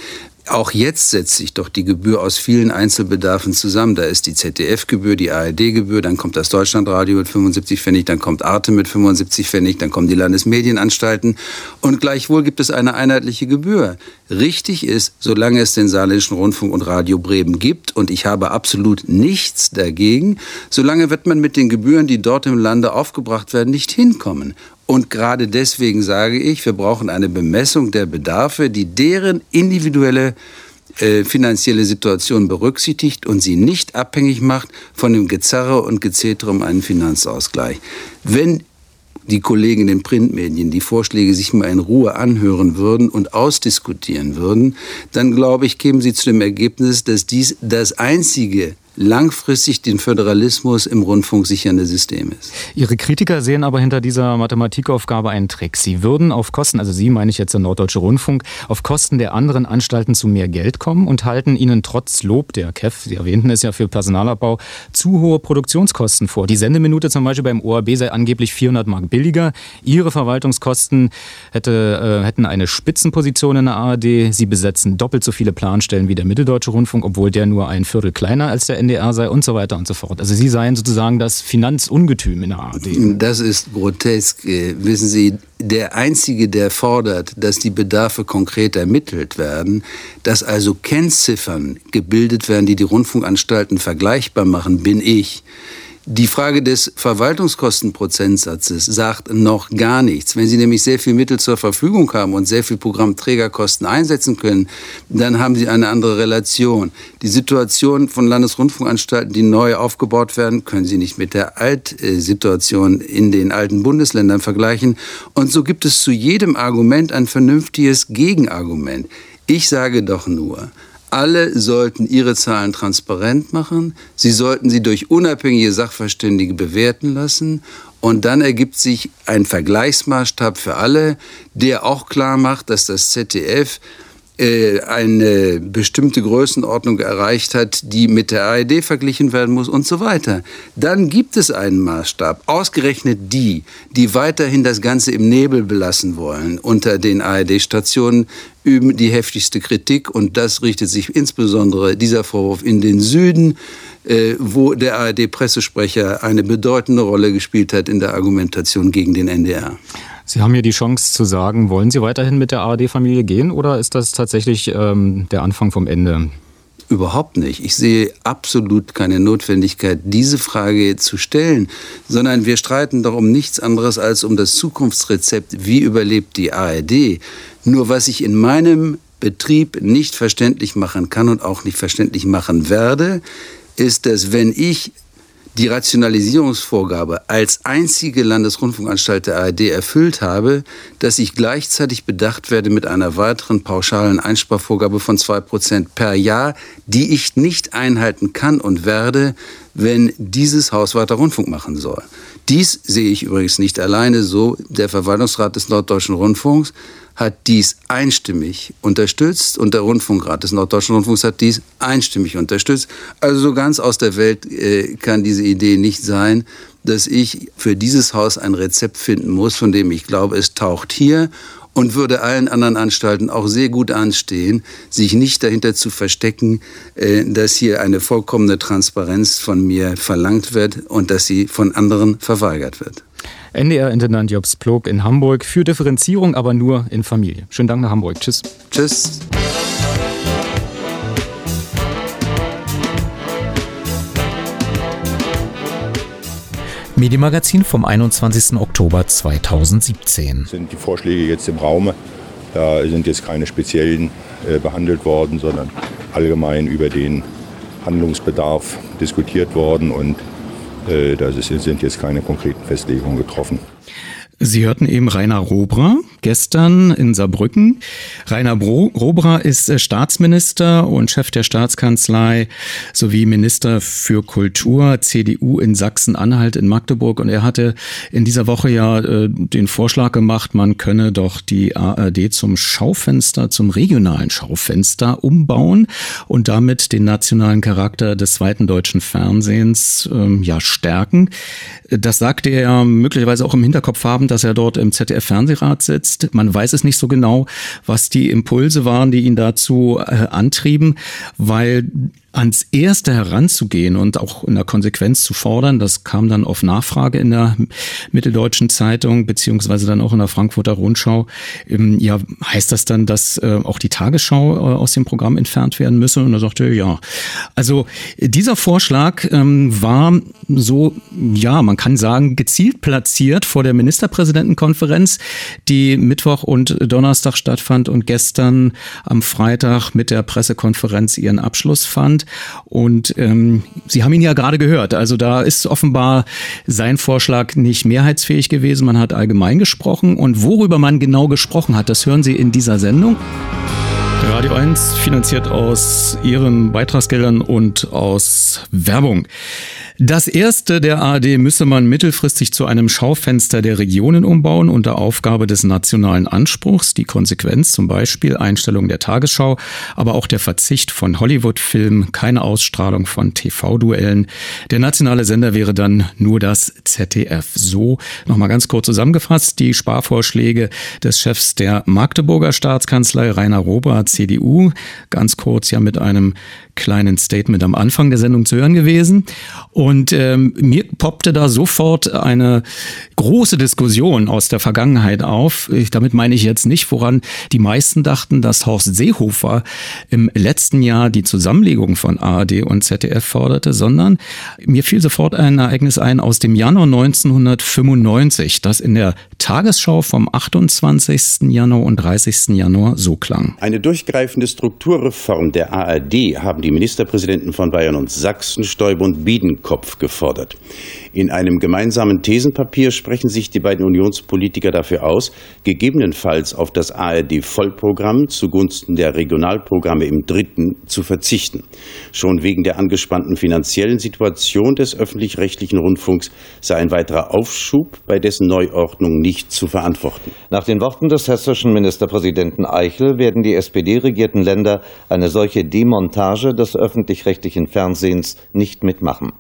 Auch jetzt setzt sich doch die Gebühr aus vielen Einzelbedarfen zusammen. Da ist die ZDF-Gebühr, die ARD-Gebühr, dann kommt das Deutschlandradio mit 75 Pfennig, dann kommt Arte mit 75 Pfennig, dann kommen die Landesmedienanstalten. Und gleichwohl gibt es eine einheitliche Gebühr. Richtig ist, solange es den Saarländischen Rundfunk und Radio Bremen gibt, und ich habe absolut nichts dagegen, solange wird man mit den Gebühren, die dort im Lande aufgebracht werden, nicht hinkommen. Und gerade deswegen sage ich, wir brauchen eine Bemessung der Bedarfe, die deren individuelle äh, finanzielle Situation berücksichtigt und sie nicht abhängig macht von dem Gezerre und Gezetere um einen Finanzausgleich. Wenn die Kollegen in den Printmedien die Vorschläge sich mal in Ruhe anhören würden und ausdiskutieren würden, dann glaube ich, kämen sie zu dem Ergebnis, dass dies das einzige langfristig den Föderalismus im Rundfunk sichernde System ist. Ihre Kritiker sehen aber hinter dieser Mathematikaufgabe einen Trick. Sie würden auf Kosten, also Sie meine ich jetzt der Norddeutsche Rundfunk, auf Kosten der anderen Anstalten zu mehr Geld kommen und halten ihnen trotz Lob der KEF, Sie erwähnten es ja für Personalabbau, zu hohe Produktionskosten vor. Die Sendeminute zum Beispiel beim ORB sei angeblich 400 Mark billiger. Ihre Verwaltungskosten hätte, äh, hätten eine Spitzenposition in der ARD. Sie besetzen doppelt so viele Planstellen wie der Mitteldeutsche Rundfunk, obwohl der nur ein Viertel kleiner als der NDR sei und so weiter und so fort. Also Sie seien sozusagen das Finanzungetüm in der ARD. Das ist grotesk. Äh, wissen Sie, der Einzige, der fordert, dass die Bedarfe konkret ermittelt werden, dass also Kennziffern gebildet werden, die die Rundfunkanstalten vergleichbar machen, bin ich. Die Frage des Verwaltungskostenprozentsatzes sagt noch gar nichts. Wenn Sie nämlich sehr viel Mittel zur Verfügung haben und sehr viel Programmträgerkosten einsetzen können, dann haben Sie eine andere Relation. Die Situation von Landesrundfunkanstalten, die neu aufgebaut werden, können Sie nicht mit der Altsituation in den alten Bundesländern vergleichen. Und so gibt es zu jedem Argument ein vernünftiges Gegenargument. Ich sage doch nur, alle sollten ihre Zahlen transparent machen. Sie sollten sie durch unabhängige Sachverständige bewerten lassen. Und dann ergibt sich ein Vergleichsmaßstab für alle, der auch klar macht, dass das ZDF eine bestimmte Größenordnung erreicht hat, die mit der ARD verglichen werden muss und so weiter. Dann gibt es einen Maßstab. Ausgerechnet die, die weiterhin das Ganze im Nebel belassen wollen unter den ARD-Stationen, üben die heftigste Kritik und das richtet sich insbesondere dieser Vorwurf in den Süden, äh, wo der ARD-Pressesprecher eine bedeutende Rolle gespielt hat in der Argumentation gegen den NDR. Sie haben hier die Chance zu sagen, wollen Sie weiterhin mit der ARD-Familie gehen oder ist das tatsächlich ähm, der Anfang vom Ende? Überhaupt nicht. Ich sehe absolut keine Notwendigkeit, diese Frage zu stellen, sondern wir streiten doch um nichts anderes als um das Zukunftsrezept, wie überlebt die ARD. Nur was ich in meinem Betrieb nicht verständlich machen kann und auch nicht verständlich machen werde, ist, dass wenn ich die Rationalisierungsvorgabe als einzige Landesrundfunkanstalt der ARD erfüllt habe, dass ich gleichzeitig bedacht werde mit einer weiteren pauschalen Einsparvorgabe von 2% per Jahr, die ich nicht einhalten kann und werde, wenn dieses Haus weiter Rundfunk machen soll. Dies sehe ich übrigens nicht alleine so. Der Verwaltungsrat des Norddeutschen Rundfunks hat dies einstimmig unterstützt und der Rundfunkrat des Norddeutschen Rundfunks hat dies einstimmig unterstützt. Also so ganz aus der Welt äh, kann diese Idee nicht sein, dass ich für dieses Haus ein Rezept finden muss, von dem ich glaube, es taucht hier und würde allen anderen Anstalten auch sehr gut anstehen, sich nicht dahinter zu verstecken, äh, dass hier eine vollkommene Transparenz von mir verlangt wird und dass sie von anderen verweigert wird. NDR-Intendant Jobs Plog in Hamburg für Differenzierung, aber nur in Familie. Schönen Dank nach Hamburg. Tschüss. Tschüss. Medienmagazin vom 21. Oktober 2017. Sind die Vorschläge jetzt im Raume? Da sind jetzt keine speziellen äh, behandelt worden, sondern allgemein über den Handlungsbedarf diskutiert worden und da sind jetzt keine konkreten Festlegungen getroffen. Sie hörten eben Rainer Robra gestern in Saarbrücken. Rainer Bro Robra ist äh, Staatsminister und Chef der Staatskanzlei sowie Minister für Kultur CDU in Sachsen-Anhalt in Magdeburg. Und er hatte in dieser Woche ja äh, den Vorschlag gemacht, man könne doch die ARD zum Schaufenster, zum regionalen Schaufenster umbauen und damit den nationalen Charakter des zweiten deutschen Fernsehens ähm, ja stärken. Das sagte er möglicherweise auch im Hinterkopf haben, dass er dort im ZDF-Fernsehrat sitzt. Man weiß es nicht so genau, was die Impulse waren, die ihn dazu äh, antrieben, weil ans Erste heranzugehen und auch in der Konsequenz zu fordern. Das kam dann auf Nachfrage in der Mitteldeutschen Zeitung beziehungsweise dann auch in der Frankfurter Rundschau. Ähm, ja, heißt das dann, dass äh, auch die Tagesschau äh, aus dem Programm entfernt werden müsse? Und er sagte, ja. Also dieser Vorschlag ähm, war so, ja, man kann sagen, gezielt platziert vor der Ministerpräsidentenkonferenz, die Mittwoch und Donnerstag stattfand und gestern am Freitag mit der Pressekonferenz ihren Abschluss fand. Und ähm, Sie haben ihn ja gerade gehört. Also da ist offenbar sein Vorschlag nicht mehrheitsfähig gewesen. Man hat allgemein gesprochen. Und worüber man genau gesprochen hat, das hören Sie in dieser Sendung. Radio 1 finanziert aus Ihren Beitragsgeldern und aus Werbung. Das erste der ARD müsse man mittelfristig zu einem Schaufenster der Regionen umbauen unter Aufgabe des nationalen Anspruchs. Die Konsequenz zum Beispiel Einstellung der Tagesschau, aber auch der Verzicht von Hollywood-Filmen, keine Ausstrahlung von TV-Duellen. Der nationale Sender wäre dann nur das ZDF. So nochmal ganz kurz zusammengefasst die Sparvorschläge des Chefs der Magdeburger Staatskanzlei Rainer Rober, CDU. Ganz kurz ja mit einem kleinen Statement am Anfang der Sendung zu hören gewesen. Und ähm, mir poppte da sofort eine große Diskussion aus der Vergangenheit auf. Ich, damit meine ich jetzt nicht, woran die meisten dachten, dass Horst Seehofer im letzten Jahr die Zusammenlegung von ARD und ZDF forderte, sondern mir fiel sofort ein Ereignis ein aus dem Januar 1995, das in der Tagesschau vom 28. Januar und 30. Januar so klang. Eine durchgreifende Strukturreform der ARD haben die Ministerpräsidenten von Bayern und Sachsen, Stoiber und Biedenkopf gefordert. In einem gemeinsamen Thesenpapier sprechen sich die beiden Unionspolitiker dafür aus, gegebenenfalls auf das ARD-Vollprogramm zugunsten der Regionalprogramme im dritten zu verzichten. Schon wegen der angespannten finanziellen Situation des öffentlich-rechtlichen Rundfunks sei ein weiterer Aufschub bei dessen Neuordnung nicht zu verantworten. Nach den Worten des hessischen Ministerpräsidenten Eichel werden die SPD-regierten Länder eine solche Demontage des öffentlich-rechtlichen Fernsehens nicht mitmachen.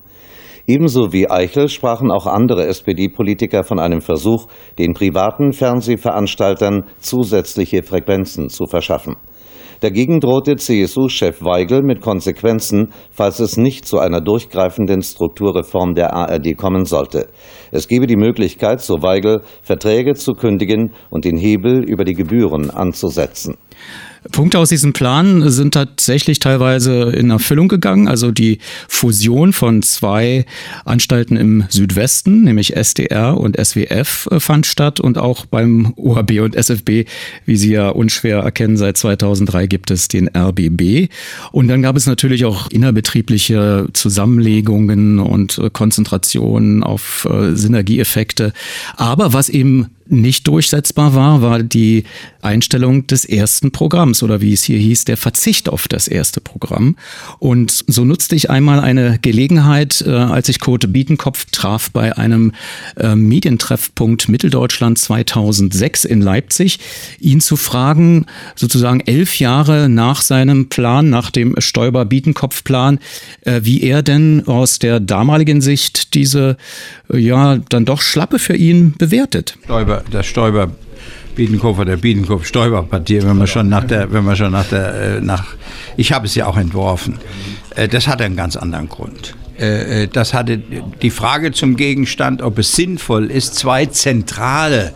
Ebenso wie Eichel sprachen auch andere SPD-Politiker von einem Versuch, den privaten Fernsehveranstaltern zusätzliche Frequenzen zu verschaffen. Dagegen drohte CSU-Chef Weigel mit Konsequenzen, falls es nicht zu einer durchgreifenden Strukturreform der ARD kommen sollte. Es gebe die Möglichkeit, so Weigel, Verträge zu kündigen und den Hebel über die Gebühren anzusetzen. Punkte aus diesem Plan sind tatsächlich teilweise in Erfüllung gegangen. Also die Fusion von zwei Anstalten im Südwesten, nämlich SDR und SWF, äh, fand statt und auch beim OHB und SFB, wie Sie ja unschwer erkennen, seit 2003 gibt es den RBB. Und dann gab es natürlich auch innerbetriebliche Zusammenlegungen und äh, Konzentrationen auf äh, Synergieeffekte. Aber was eben nicht durchsetzbar war, war die Einstellung des ersten Programms oder wie es hier hieß, der Verzicht auf das erste Programm. Und so nutzte ich einmal eine Gelegenheit, äh, als ich Kurt Biedenkopf traf bei einem äh, Medientreffpunkt Mitteldeutschland 2006 in Leipzig, ihn zu fragen, sozusagen elf Jahre nach seinem Plan, nach dem Stoiber-Biedenkopf-Plan, äh, wie er denn aus der damaligen Sicht diese, äh, ja, dann doch schlappe für ihn bewertet. Stoiber das Stoiber Biedenkopf oder Biedenkopf Stoiber Partie, wenn man schon nach der, wenn man schon nach der, äh, nach, ich habe es ja auch entworfen. Äh, das hatte einen ganz anderen Grund. Äh, das hatte die Frage zum Gegenstand, ob es sinnvoll ist, zwei zentrale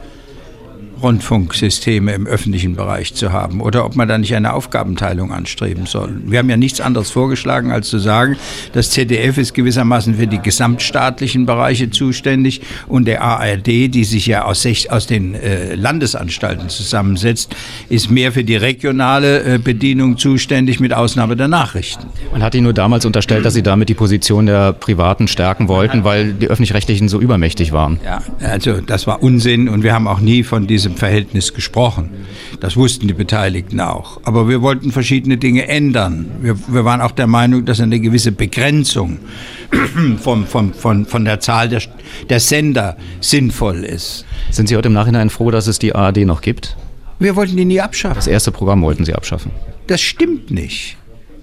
Rundfunksysteme im öffentlichen Bereich zu haben oder ob man da nicht eine Aufgabenteilung anstreben soll. Wir haben ja nichts anderes vorgeschlagen, als zu sagen, das ZDF ist gewissermaßen für die gesamtstaatlichen Bereiche zuständig und der ARD, die sich ja aus, aus den äh, Landesanstalten zusammensetzt, ist mehr für die regionale äh, Bedienung zuständig, mit Ausnahme der Nachrichten. Man hat Ihnen nur damals unterstellt, dass Sie damit die Position der Privaten stärken wollten, weil die Öffentlich-Rechtlichen so übermächtig waren. Ja, also das war Unsinn und wir haben auch nie von diesem diesem Verhältnis gesprochen. Das wussten die Beteiligten auch. Aber wir wollten verschiedene Dinge ändern. Wir, wir waren auch der Meinung, dass eine gewisse Begrenzung *clears throat* vom, vom, von, von der Zahl der, der Sender sinnvoll ist. Sind Sie heute im Nachhinein froh, dass es die ARD noch gibt? Wir wollten die nie abschaffen. Das erste Programm wollten Sie abschaffen. Das stimmt nicht.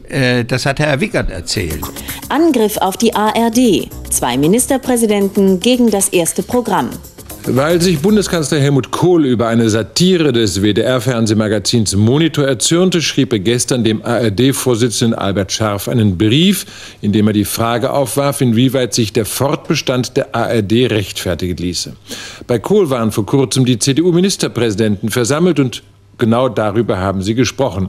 Äh, das hat Herr Wickert erzählt. Angriff auf die ARD. Zwei Ministerpräsidenten gegen das erste Programm. Weil sich Bundeskanzler Helmut Kohl über eine Satire des WDR-Fernsehmagazins Monitor erzürnte, schrieb er gestern dem ARD-Vorsitzenden Albert Scharf einen Brief, in dem er die Frage aufwarf, inwieweit sich der Fortbestand der ARD rechtfertigen ließe. Bei Kohl waren vor kurzem die CDU-Ministerpräsidenten versammelt und Genau darüber haben sie gesprochen.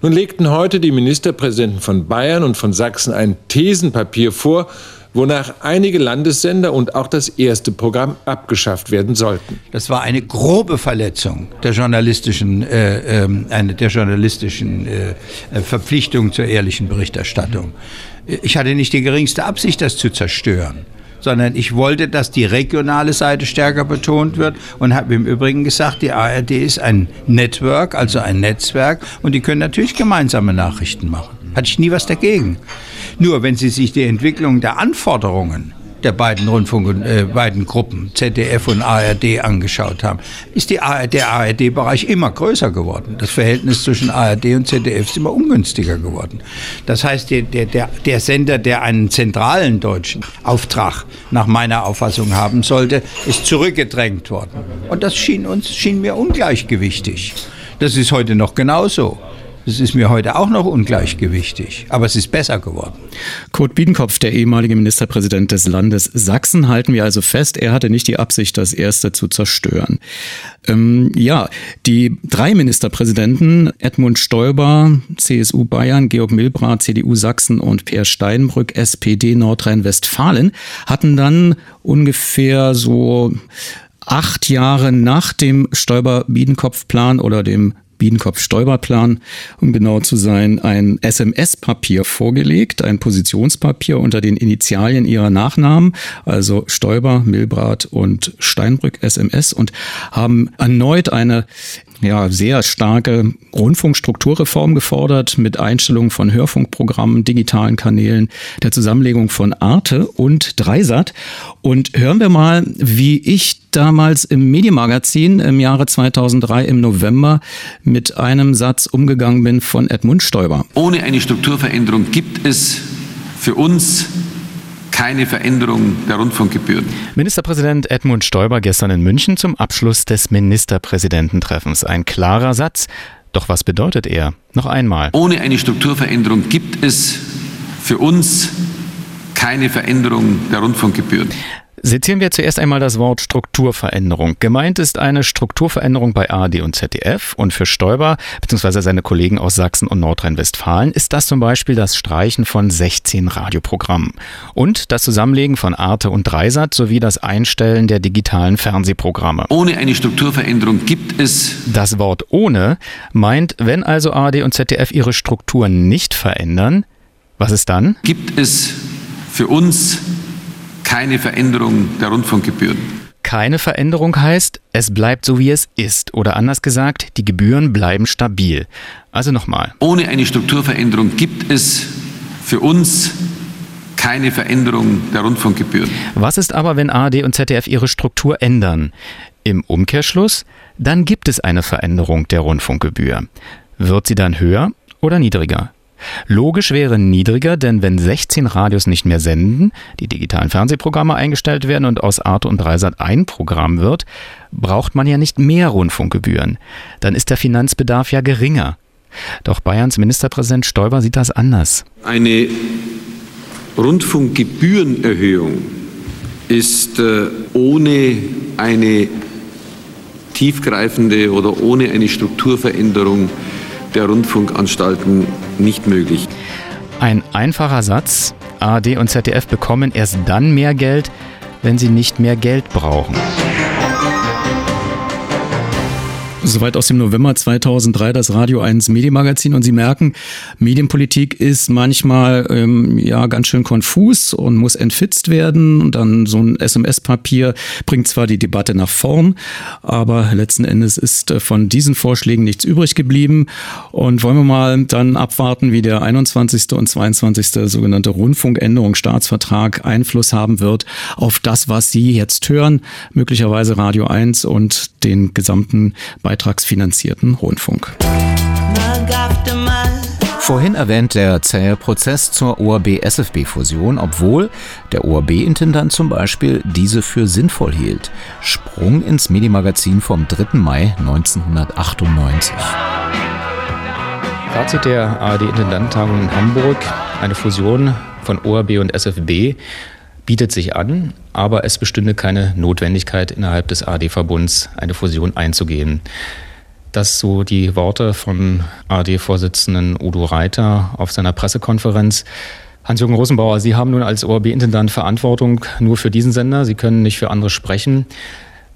Nun legten heute die Ministerpräsidenten von Bayern und von Sachsen ein Thesenpapier vor, wonach einige Landessender und auch das erste Programm abgeschafft werden sollten. Das war eine grobe Verletzung der journalistischen, äh, äh, eine der journalistischen äh, Verpflichtung zur ehrlichen Berichterstattung. Ich hatte nicht die geringste Absicht, das zu zerstören sondern ich wollte, dass die regionale Seite stärker betont wird und habe im Übrigen gesagt, die ARD ist ein Network, also ein Netzwerk und die können natürlich gemeinsame Nachrichten machen. Hatte ich nie was dagegen. Nur wenn Sie sich die Entwicklung der Anforderungen der beiden Rundfunk äh, beiden Gruppen ZDF und ARD angeschaut haben, ist die der ARD-Bereich immer größer geworden. Das Verhältnis zwischen ARD und ZDF ist immer ungünstiger geworden. Das heißt, der, der, der Sender, der einen zentralen deutschen Auftrag nach meiner Auffassung haben sollte, ist zurückgedrängt worden. Und das schien uns schien mir ungleichgewichtig. Das ist heute noch genauso. Das ist mir heute auch noch ungleichgewichtig, aber es ist besser geworden. Kurt Biedenkopf, der ehemalige Ministerpräsident des Landes Sachsen, halten wir also fest, er hatte nicht die Absicht, das erste zu zerstören. Ähm, ja, die drei Ministerpräsidenten, Edmund Stoiber, CSU Bayern, Georg Milbrat, CDU Sachsen und Peer Steinbrück, SPD Nordrhein-Westfalen, hatten dann ungefähr so acht Jahre nach dem Stoiber-Biedenkopf-Plan oder dem Biedenkopf-Steuberplan, um genau zu sein, ein SMS-Papier vorgelegt, ein Positionspapier unter den Initialien ihrer Nachnamen, also Stoiber, Milbrat und Steinbrück SMS und haben erneut eine ja, sehr starke Rundfunkstrukturreform gefordert mit Einstellung von Hörfunkprogrammen, digitalen Kanälen, der Zusammenlegung von Arte und Dreisat. Und hören wir mal, wie ich damals im Medienmagazin im Jahre 2003 im November mit einem Satz umgegangen bin von Edmund Stoiber. Ohne eine Strukturveränderung gibt es für uns keine Veränderung der Rundfunkgebühren. Ministerpräsident Edmund Stoiber gestern in München zum Abschluss des Ministerpräsidententreffens. Ein klarer Satz. Doch was bedeutet er? Noch einmal. Ohne eine Strukturveränderung gibt es für uns keine Veränderung der Rundfunkgebühren. Sezieren wir zuerst einmal das Wort Strukturveränderung. Gemeint ist eine Strukturveränderung bei ARD und ZDF und für Stoiber bzw. seine Kollegen aus Sachsen und Nordrhein-Westfalen ist das zum Beispiel das Streichen von 16 Radioprogrammen und das Zusammenlegen von Arte und Dreisat sowie das Einstellen der digitalen Fernsehprogramme. Ohne eine Strukturveränderung gibt es. Das Wort ohne meint, wenn also ARD und ZDF ihre Strukturen nicht verändern, was ist dann? Gibt es für uns keine Veränderung der Rundfunkgebühren. Keine Veränderung heißt, es bleibt so wie es ist. Oder anders gesagt, die Gebühren bleiben stabil. Also nochmal. Ohne eine Strukturveränderung gibt es für uns keine Veränderung der Rundfunkgebühren. Was ist aber, wenn ARD und ZDF ihre Struktur ändern? Im Umkehrschluss, dann gibt es eine Veränderung der Rundfunkgebühr. Wird sie dann höher oder niedriger? Logisch wäre niedriger, denn wenn 16 Radios nicht mehr senden, die digitalen Fernsehprogramme eingestellt werden und aus Arte und Dreisat ein Programm wird, braucht man ja nicht mehr Rundfunkgebühren. Dann ist der Finanzbedarf ja geringer. Doch Bayerns Ministerpräsident Stoiber sieht das anders. Eine Rundfunkgebührenerhöhung ist äh, ohne eine tiefgreifende oder ohne eine Strukturveränderung der Rundfunkanstalten nicht möglich. Ein einfacher Satz. ARD und ZDF bekommen erst dann mehr Geld, wenn sie nicht mehr Geld brauchen. Soweit aus dem November 2003 das Radio 1 Medienmagazin und Sie merken, Medienpolitik ist manchmal ähm, ja ganz schön konfus und muss entfitzt werden und dann so ein SMS-Papier bringt zwar die Debatte nach vorn, aber letzten Endes ist äh, von diesen Vorschlägen nichts übrig geblieben und wollen wir mal dann abwarten, wie der 21. und 22. sogenannte Rundfunkänderungsstaatsvertrag Einfluss haben wird auf das, was Sie jetzt hören, möglicherweise Radio 1 und den gesamten Beitrag beitragsfinanzierten Rundfunk. Vorhin erwähnt der zähe Prozess zur ORB-SFB-Fusion, obwohl der ORB-Intendant zum Beispiel diese für sinnvoll hielt. Sprung ins Medienmagazin vom 3. Mai 1998. Fazit der ARD-Intendantentagung in Hamburg. Eine Fusion von ORB und SFB bietet sich an, aber es bestünde keine Notwendigkeit, innerhalb des AD-Verbunds eine Fusion einzugehen. Das so die Worte von AD-Vorsitzenden Udo Reiter auf seiner Pressekonferenz. Hans-Jürgen Rosenbauer, Sie haben nun als ORB-Intendant Verantwortung nur für diesen Sender. Sie können nicht für andere sprechen.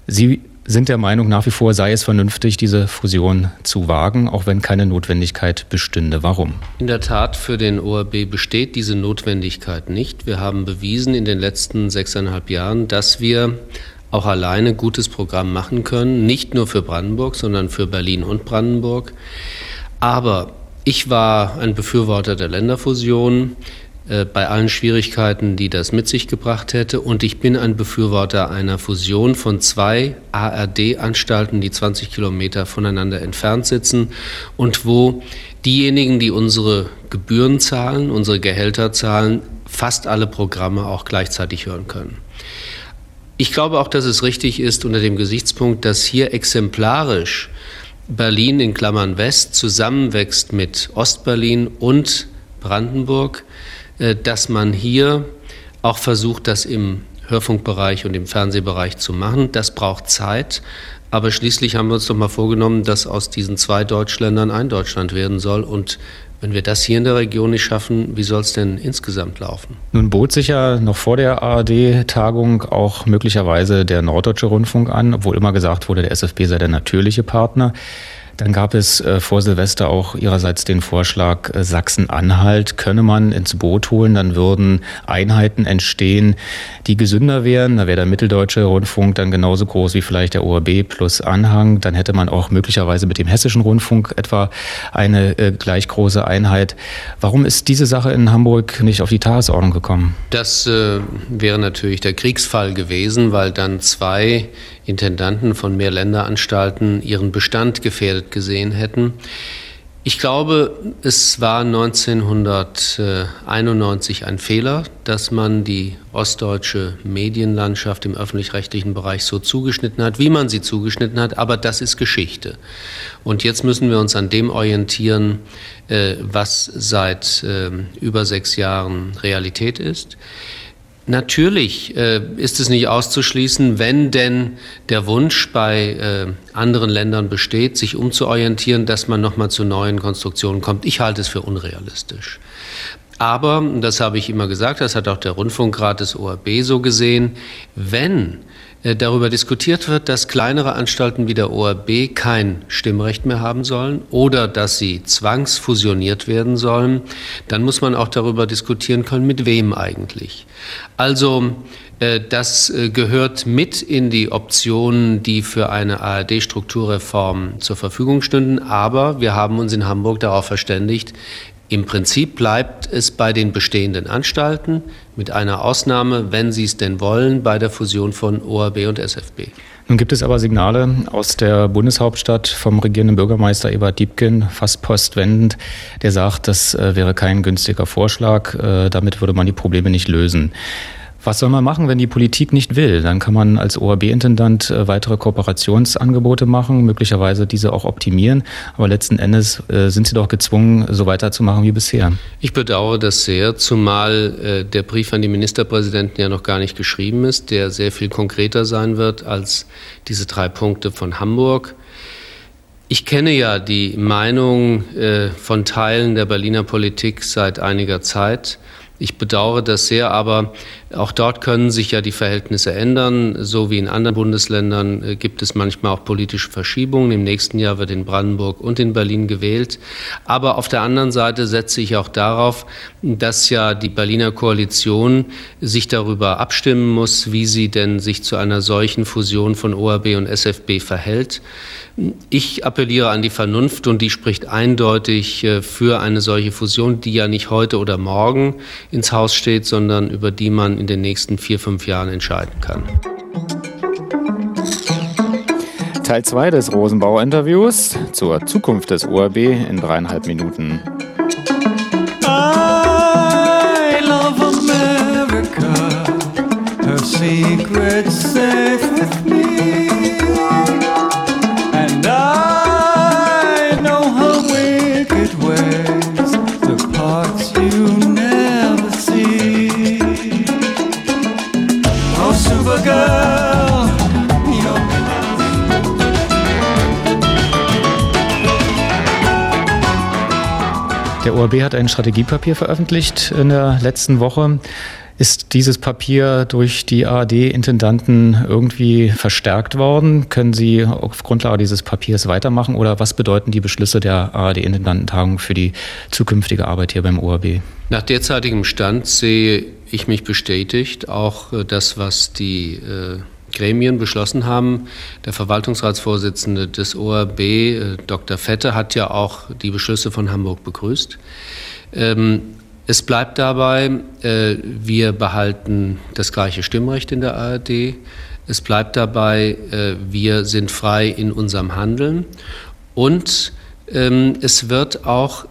Sie sind der Meinung, nach wie vor sei es vernünftig, diese Fusion zu wagen, auch wenn keine Notwendigkeit bestünde. Warum? In der Tat, für den ORB besteht diese Notwendigkeit nicht. Wir haben bewiesen in den letzten sechseinhalb Jahren, dass wir auch alleine gutes Programm machen können, nicht nur für Brandenburg, sondern für Berlin und Brandenburg. Aber ich war ein Befürworter der Länderfusion bei allen Schwierigkeiten, die das mit sich gebracht hätte. Und ich bin ein Befürworter einer Fusion von zwei ARD-Anstalten, die 20 Kilometer voneinander entfernt sitzen und wo diejenigen, die unsere Gebühren zahlen, unsere Gehälter zahlen, fast alle Programme auch gleichzeitig hören können. Ich glaube auch, dass es richtig ist unter dem Gesichtspunkt, dass hier exemplarisch Berlin in Klammern West zusammenwächst mit Ostberlin und Brandenburg, äh, dass man hier auch versucht, das im Hörfunkbereich und im Fernsehbereich zu machen. Das braucht Zeit. Aber schließlich haben wir uns doch mal vorgenommen, dass aus diesen zwei Deutschländern ein Deutschland werden soll. Und wenn wir das hier in der Region nicht schaffen, wie soll es denn insgesamt laufen? Nun bot sich ja noch vor der ARD-Tagung auch möglicherweise der Norddeutsche Rundfunk an, obwohl immer gesagt wurde, der SFB sei der natürliche Partner. Dann gab es äh, vor Silvester auch ihrerseits den Vorschlag, äh, Sachsen-Anhalt könne man ins Boot holen. Dann würden Einheiten entstehen, die gesünder wären. Da wäre der Mitteldeutsche Rundfunk dann genauso groß wie vielleicht der ORB plus Anhang. Dann hätte man auch möglicherweise mit dem Hessischen Rundfunk etwa eine äh, gleich große Einheit. Warum ist diese Sache in Hamburg nicht auf die Tagesordnung gekommen? Das äh, wäre natürlich der Kriegsfall gewesen, weil dann zwei Intendanten von Mehrländeranstalten ihren Bestand gefährdet gesehen hätten. Ich glaube, es war 1991 ein Fehler, dass man die ostdeutsche Medienlandschaft im öffentlich-rechtlichen Bereich so zugeschnitten hat, wie man sie zugeschnitten hat, aber das ist Geschichte. Und jetzt müssen wir uns an dem orientieren, äh, was seit ähm, über sechs Jahren Realität ist. Natürlich äh, ist es nicht auszuschließen, wenn denn der Wunsch bei äh, anderen Ländern besteht, sich umzuorientieren, dass man nochmal zu neuen Konstruktionen kommt. Ich halte es für unrealistisch. Aber, das habe ich immer gesagt, das hat auch der Rundfunkrat des ORB so gesehen, wenn darüber diskutiert wird, dass kleinere Anstalten wie der ORB kein Stimmrecht mehr haben sollen oder dass sie zwangsfusioniert werden sollen, dann muss man auch darüber diskutieren können, mit wem eigentlich. Also äh, das äh, gehört mit in die Optionen, die für eine ARD-Strukturreform zur Verfügung stünden. Aber wir haben uns in Hamburg darauf verständigt, im Prinzip bleibt es bei den bestehenden Anstalten, mit einer Ausnahme, wenn Sie es denn wollen, bei der Fusion von ORB und SFB. Nun gibt es aber Signale aus der Bundeshauptstadt vom regierenden Bürgermeister Ebert Diebken, fast postwendend, der sagt, das äh, wäre kein günstiger Vorschlag, äh, damit würde man die Probleme nicht lösen. Was soll man machen, wenn die Politik nicht will? Dann kann man als ORB-Intendant äh, weitere Kooperationsangebote machen, möglicherweise diese auch optimieren. Aber letzten Endes äh, sind sie doch gezwungen, so weiterzumachen wie bisher. Ich bedauere das sehr, zumal äh, der Brief an die Ministerpräsidenten ja noch gar nicht geschrieben ist, der sehr viel konkreter sein wird als diese drei Punkte von Hamburg. Ich kenne ja die Meinung von Teilen der Berliner Politik seit einiger Zeit. Ich bedauere das sehr, aber auch dort können sich ja die Verhältnisse ändern. So wie in anderen Bundesländern äh, gibt es manchmal auch politische Verschiebungen. Im nächsten Jahr wird in Brandenburg und in Berlin gewählt. Aber auf der anderen Seite setze ich auch darauf, dass ja die Berliner Koalition sich darüber abstimmen muss, wie sie denn sich zu einer solchen Fusion von ORB und SFB verhält. Ich appelliere an die Vernunft und die spricht eindeutig äh, für eine solche Fusion, die ja nicht heute oder morgen ins Haus steht, sondern über die man in den nächsten vier, fünf Jahren entscheiden kann. Teil 2 des Rosenbauer-Interviews zur Zukunft des ORB in dreieinhalb Minuten. I love America, her secrets safe Der ORB hat ein Strategiepapier veröffentlicht in der letzten Woche. Ist dieses Papier durch die ARD-Intendanten irgendwie verstärkt worden? Können Sie auf Grundlage dieses Papiers weitermachen oder was bedeuten die Beschlüsse der ARD-Intendantentagung für die zukünftige Arbeit hier beim ORB? Nach derzeitigem Stand sehe ich mich bestätigt, auch äh, das, was die äh, Gremien beschlossen haben. Der Verwaltungsratsvorsitzende des ORB, äh, Dr. Fette, hat ja auch die Beschlüsse von Hamburg begrüßt. Ähm, es bleibt dabei, äh, wir behalten das gleiche Stimmrecht in der ARD. Es bleibt dabei, äh, wir sind frei in unserem Handeln. Und ähm, es wird auch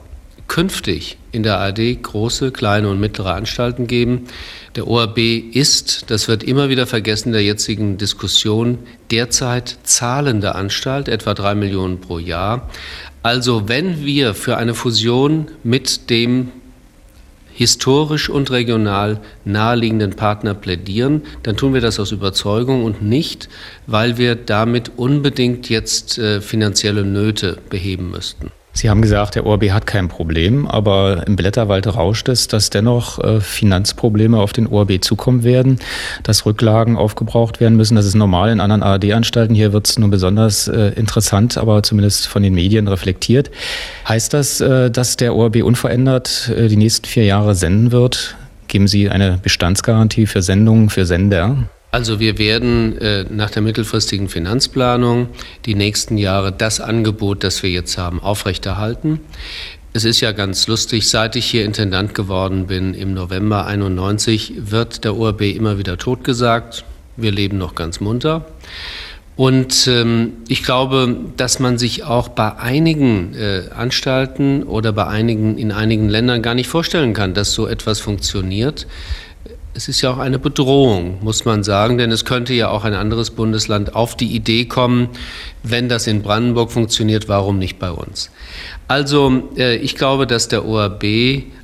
künftig in der ARD große, kleine und mittlere Anstalten geben. Der ORB ist, das wird immer wieder vergessen in der jetzigen Diskussion, derzeit zahlende Anstalt, etwa drei Millionen pro Jahr. Also wenn wir für eine Fusion mit dem historisch und regional naheliegenden Partner plädieren, dann tun wir das aus Überzeugung und nicht, weil wir damit unbedingt jetzt äh, finanzielle Nöte beheben müssten. Sie haben gesagt, der ORB hat kein Problem, aber im Blätterwald rauscht es, dass dennoch äh, Finanzprobleme auf den ORB zukommen werden, dass Rücklagen aufgebraucht werden müssen. Das ist normal in anderen ARD-Anstalten. Hier wird es nur besonders äh, interessant, aber zumindest von den Medien reflektiert. Heißt das, äh, dass der ORB unverändert die nächsten vier Jahre senden wird? Geben Sie eine Bestandsgarantie für Sendungen, für Sender? Also wir werden äh, nach der mittelfristigen Finanzplanung die nächsten Jahre das Angebot, das wir jetzt haben, aufrechterhalten. Es ist ja ganz lustig, seit ich hier Intendant geworden bin im November 91, wird der ORB immer wieder totgesagt. Wir leben noch ganz munter. Und ähm, ich glaube, dass man sich auch bei einigen äh, Anstalten oder bei einigen in einigen Ländern gar nicht vorstellen kann, dass so etwas funktioniert es ist ja auch eine Bedrohung, muss man sagen, denn es könnte ja auch ein anderes Bundesland auf die Idee kommen, wenn das in Brandenburg funktioniert, warum nicht bei uns? Also äh, ich glaube, dass der ORB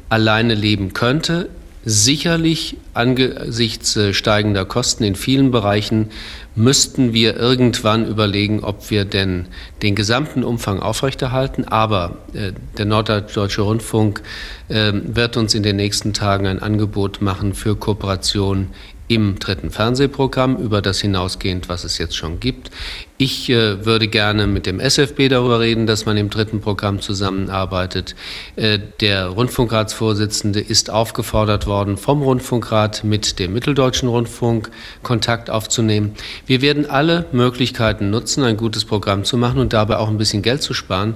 alleine leben könnte. Sicherlich angesichts äh, steigender Kosten in vielen Bereichen müssten wir irgendwann überlegen, ob wir denn den gesamten Umfang aufrechterhalten. Aber äh, der Norddeutsche Rundfunk äh, wird uns in den nächsten Tagen ein Angebot machen für Kooperation im dritten Fernsehprogramm, über das hinausgehend, was es jetzt schon gibt. Ich äh, würde gerne mit dem SFB darüber reden, dass man im dritten Programm zusammenarbeitet. Äh, der Rundfunkratsvorsitzende ist aufgefordert worden, vom Rundfunkrat mit dem Mitteldeutschen Rundfunk Kontakt aufzunehmen. Wir werden alle Möglichkeiten nutzen, ein gutes Programm zu machen und dabei auch ein bisschen Geld zu sparen.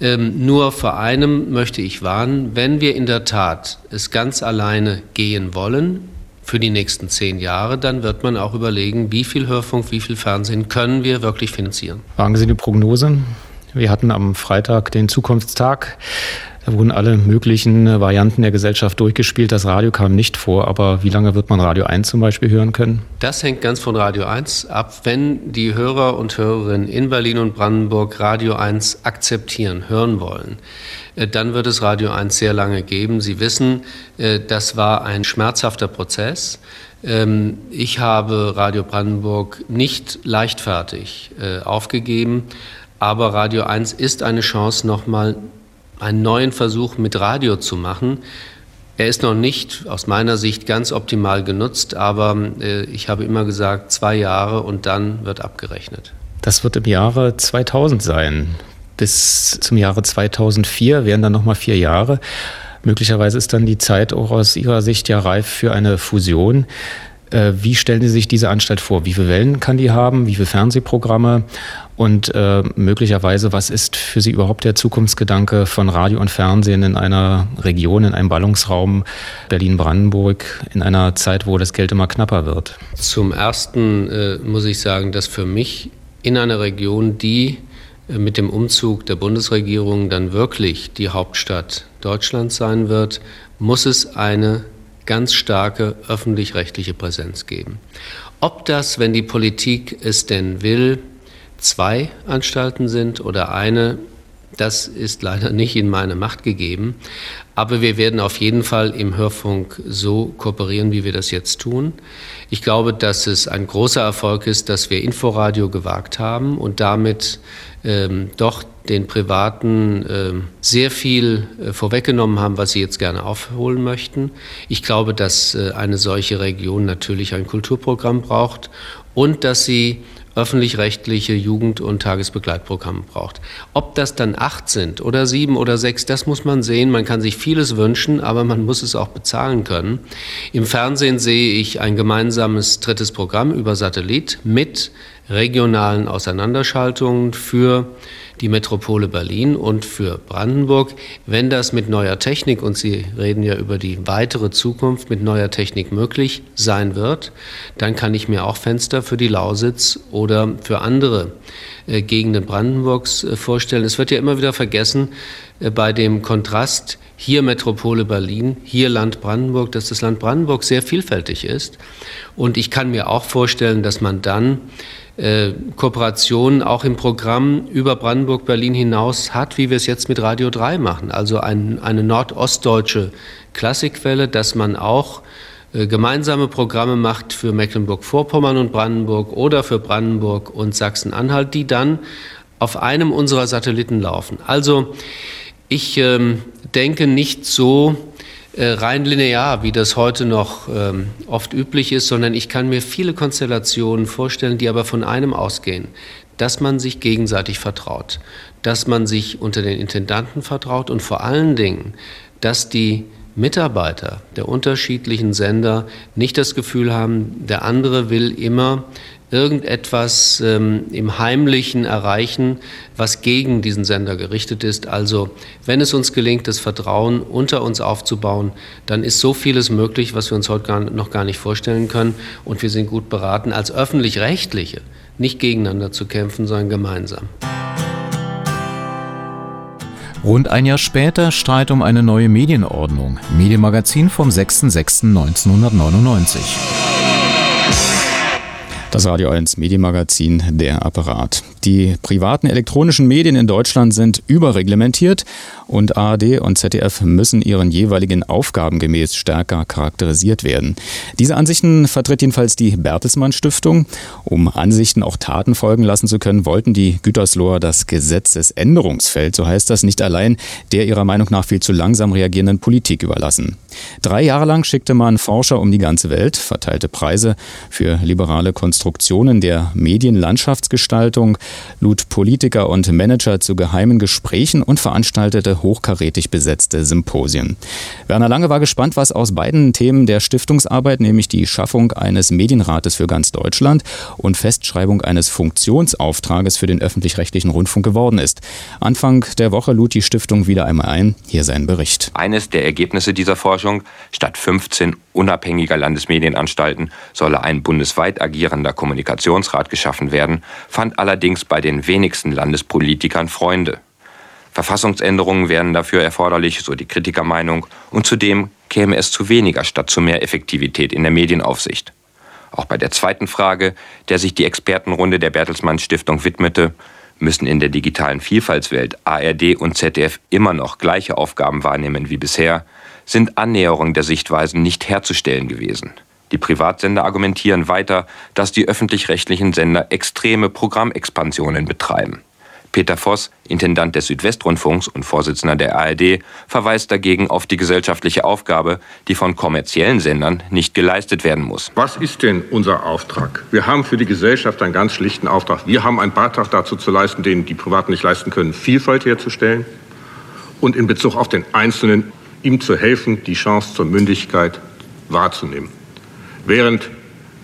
Ähm, nur vor einem möchte ich warnen, wenn wir in der Tat es ganz alleine gehen wollen, für die nächsten zehn Jahre, dann wird man auch überlegen, wie viel Hörfunk, wie viel Fernsehen können wir wirklich finanzieren. Wagen Sie die Prognose? Wir hatten am Freitag den Zukunftstag. Da wurden alle möglichen Varianten der Gesellschaft durchgespielt. Das Radio kam nicht vor, aber wie lange wird man Radio 1 zum Beispiel hören können? Das hängt ganz von Radio 1 ab. Wenn die Hörer und Hörerinnen in Berlin und Brandenburg Radio 1 akzeptieren, hören wollen, äh, dann wird es Radio 1 sehr lange geben. Sie wissen, äh, das war ein schmerzhafter Prozess. Ähm, ich habe Radio Brandenburg nicht leichtfertig äh, aufgegeben, aber Radio 1 ist eine Chance, nochmal einen neuen Versuch mit Radio zu machen. Er ist noch nicht aus meiner Sicht ganz optimal genutzt, aber ich habe immer gesagt, zwei Jahre und dann wird abgerechnet. Das wird im Jahre 2000 sein bis zum Jahre 2004 wären dann nochmal vier Jahre. Möglicherweise ist dann die Zeit auch aus Ihrer Sicht ja reif für eine Fusion. Äh, wie stellen Sie sich diese Anstalt vor? Wie viele Wellen kann die haben? Wie viele Fernsehprogramme? Und äh, möglicherweise, was ist für Sie überhaupt der Zukunftsgedanke von Radio und Fernsehen in einer Region, in einem Ballungsraum Berlin-Brandenburg, in einer Zeit, wo das Geld immer knapper wird? Zum Ersten äh, muss ich sagen, dass für mich in einer Region, die mit dem Umzug der Bundesregierung dann wirklich die Hauptstadt Deutschlands sein wird, muss es eine ganz starke öffentlich-rechtliche Präsenz geben. Ob das, wenn die Politik es denn will, zwei Anstalten sind oder eine, Das ist leider nicht in meine Macht gegeben. Aber wir werden auf jeden Fall im Hörfunk so kooperieren, wie wir das jetzt tun. Ich glaube, dass es ein großer Erfolg ist, dass wir Inforadio gewagt haben und damit ähm, doch den Privaten äh, sehr viel äh, vorweggenommen haben, was sie jetzt gerne aufholen möchten. Ich glaube, dass äh, eine solche Region natürlich ein Kulturprogramm braucht und dass sie öffentlich-rechtliche Jugend- und Tagesbegleitprogramme braucht. Ob das dann acht sind oder sieben oder sechs, das muss man sehen. Man kann sich vieles wünschen, aber man muss es auch bezahlen können. Im Fernsehen sehe ich ein gemeinsames drittes Programm über Satellit mit regionalen Auseinanderschaltungen für die Metropole Berlin und für Brandenburg. Wenn das mit neuer Technik, und Sie reden ja über die weitere Zukunft mit neuer Technik möglich sein wird, dann kann ich mir auch Fenster für die Lausitz oder für andere äh, Gegenden Brandenburgs äh, vorstellen. Es wird ja immer wieder vergessen äh, bei dem Kontrast hier Metropole Berlin, hier Land Brandenburg, dass das Land Brandenburg sehr vielfältig ist. Und ich kann mir auch vorstellen, dass man dann Kooperationen auch im Programm über Brandenburg-Berlin hinaus hat, wie wir es jetzt mit Radio 3 machen. Also ein, eine nordostdeutsche Klassikwelle, dass man auch äh, gemeinsame Programme macht für Mecklenburg-Vorpommern und Brandenburg oder für Brandenburg und Sachsen-Anhalt, die dann auf einem unserer Satelliten laufen. Also ich ähm, denke nicht so, äh, rein linear, wie das heute noch ähm, oft üblich ist, sondern ich kann mir viele Konstellationen vorstellen, die aber von einem ausgehen, dass man sich gegenseitig vertraut, dass man sich unter den Intendanten vertraut und vor allen Dingen, dass die Mitarbeiter der unterschiedlichen Sender nicht das Gefühl haben, der andere will immer irgendetwas ähm, im Heimlichen erreichen, was gegen diesen Sender gerichtet ist. Also wenn es uns gelingt, das Vertrauen unter uns aufzubauen, dann ist so vieles möglich, was wir uns heute gar, noch gar nicht vorstellen können. Und wir sind gut beraten, als öffentlich-rechtliche nicht gegeneinander zu kämpfen, sondern gemeinsam. Rund ein Jahr später Streit um eine neue Medienordnung. Medienmagazin vom 6.6.1999. Das Radio 1 Medienmagazin Der Apparat. Die privaten elektronischen Medien in Deutschland sind überreglementiert und ARD und ZDF müssen ihren jeweiligen Aufgaben gemäß stärker charakterisiert werden. Diese Ansichten vertritt jedenfalls die Bertelsmann Stiftung. Um Ansichten auch Taten folgen lassen zu können, wollten die Gütersloher das Gesetzesänderungsfeld, so heißt das, nicht allein der ihrer Meinung nach viel zu langsam reagierenden Politik überlassen. Drei Jahre lang schickte man Forscher um die ganze Welt, verteilte Preise für liberale Konstruktionen der Medienlandschaftsgestaltung, lud Politiker und Manager zu geheimen Gesprächen und veranstaltete hochkarätig besetzte Symposien. Werner Lange war gespannt, was aus beiden Themen der Stiftungsarbeit, nämlich die Schaffung eines Medienrates für ganz Deutschland und Festschreibung eines Funktionsauftrages für den öffentlich-rechtlichen Rundfunk geworden ist. Anfang der Woche lud die Stiftung wieder einmal ein. Hier sein Bericht. Eines der Ergebnisse dieser Forschung, statt 15 unabhängiger Landesmedienanstalten solle ein bundesweit agierender Kommunikationsrat geschaffen werden, fand allerdings bei den wenigsten Landespolitikern Freunde. Verfassungsänderungen wären dafür erforderlich, so die Kritikermeinung, und zudem käme es zu weniger statt zu mehr Effektivität in der Medienaufsicht. Auch bei der zweiten Frage, der sich die Expertenrunde der Bertelsmann Stiftung widmete, müssen in der digitalen Vielfaltswelt ARD und ZDF immer noch gleiche Aufgaben wahrnehmen wie bisher, sind Annäherungen der Sichtweisen nicht herzustellen gewesen. Die Privatsender argumentieren weiter, dass die öffentlich-rechtlichen Sender extreme Programmexpansionen betreiben. Peter Voss, Intendant des Südwestrundfunks und Vorsitzender der ARD, verweist dagegen auf die gesellschaftliche Aufgabe, die von kommerziellen Sendern nicht geleistet werden muss. Was ist denn unser Auftrag? Wir haben für die Gesellschaft einen ganz schlichten Auftrag. Wir haben einen Beitrag dazu zu leisten, den die Privaten nicht leisten können, Vielfalt herzustellen und in Bezug auf den Einzelnen ihm zu helfen, die Chance zur Mündigkeit wahrzunehmen. Während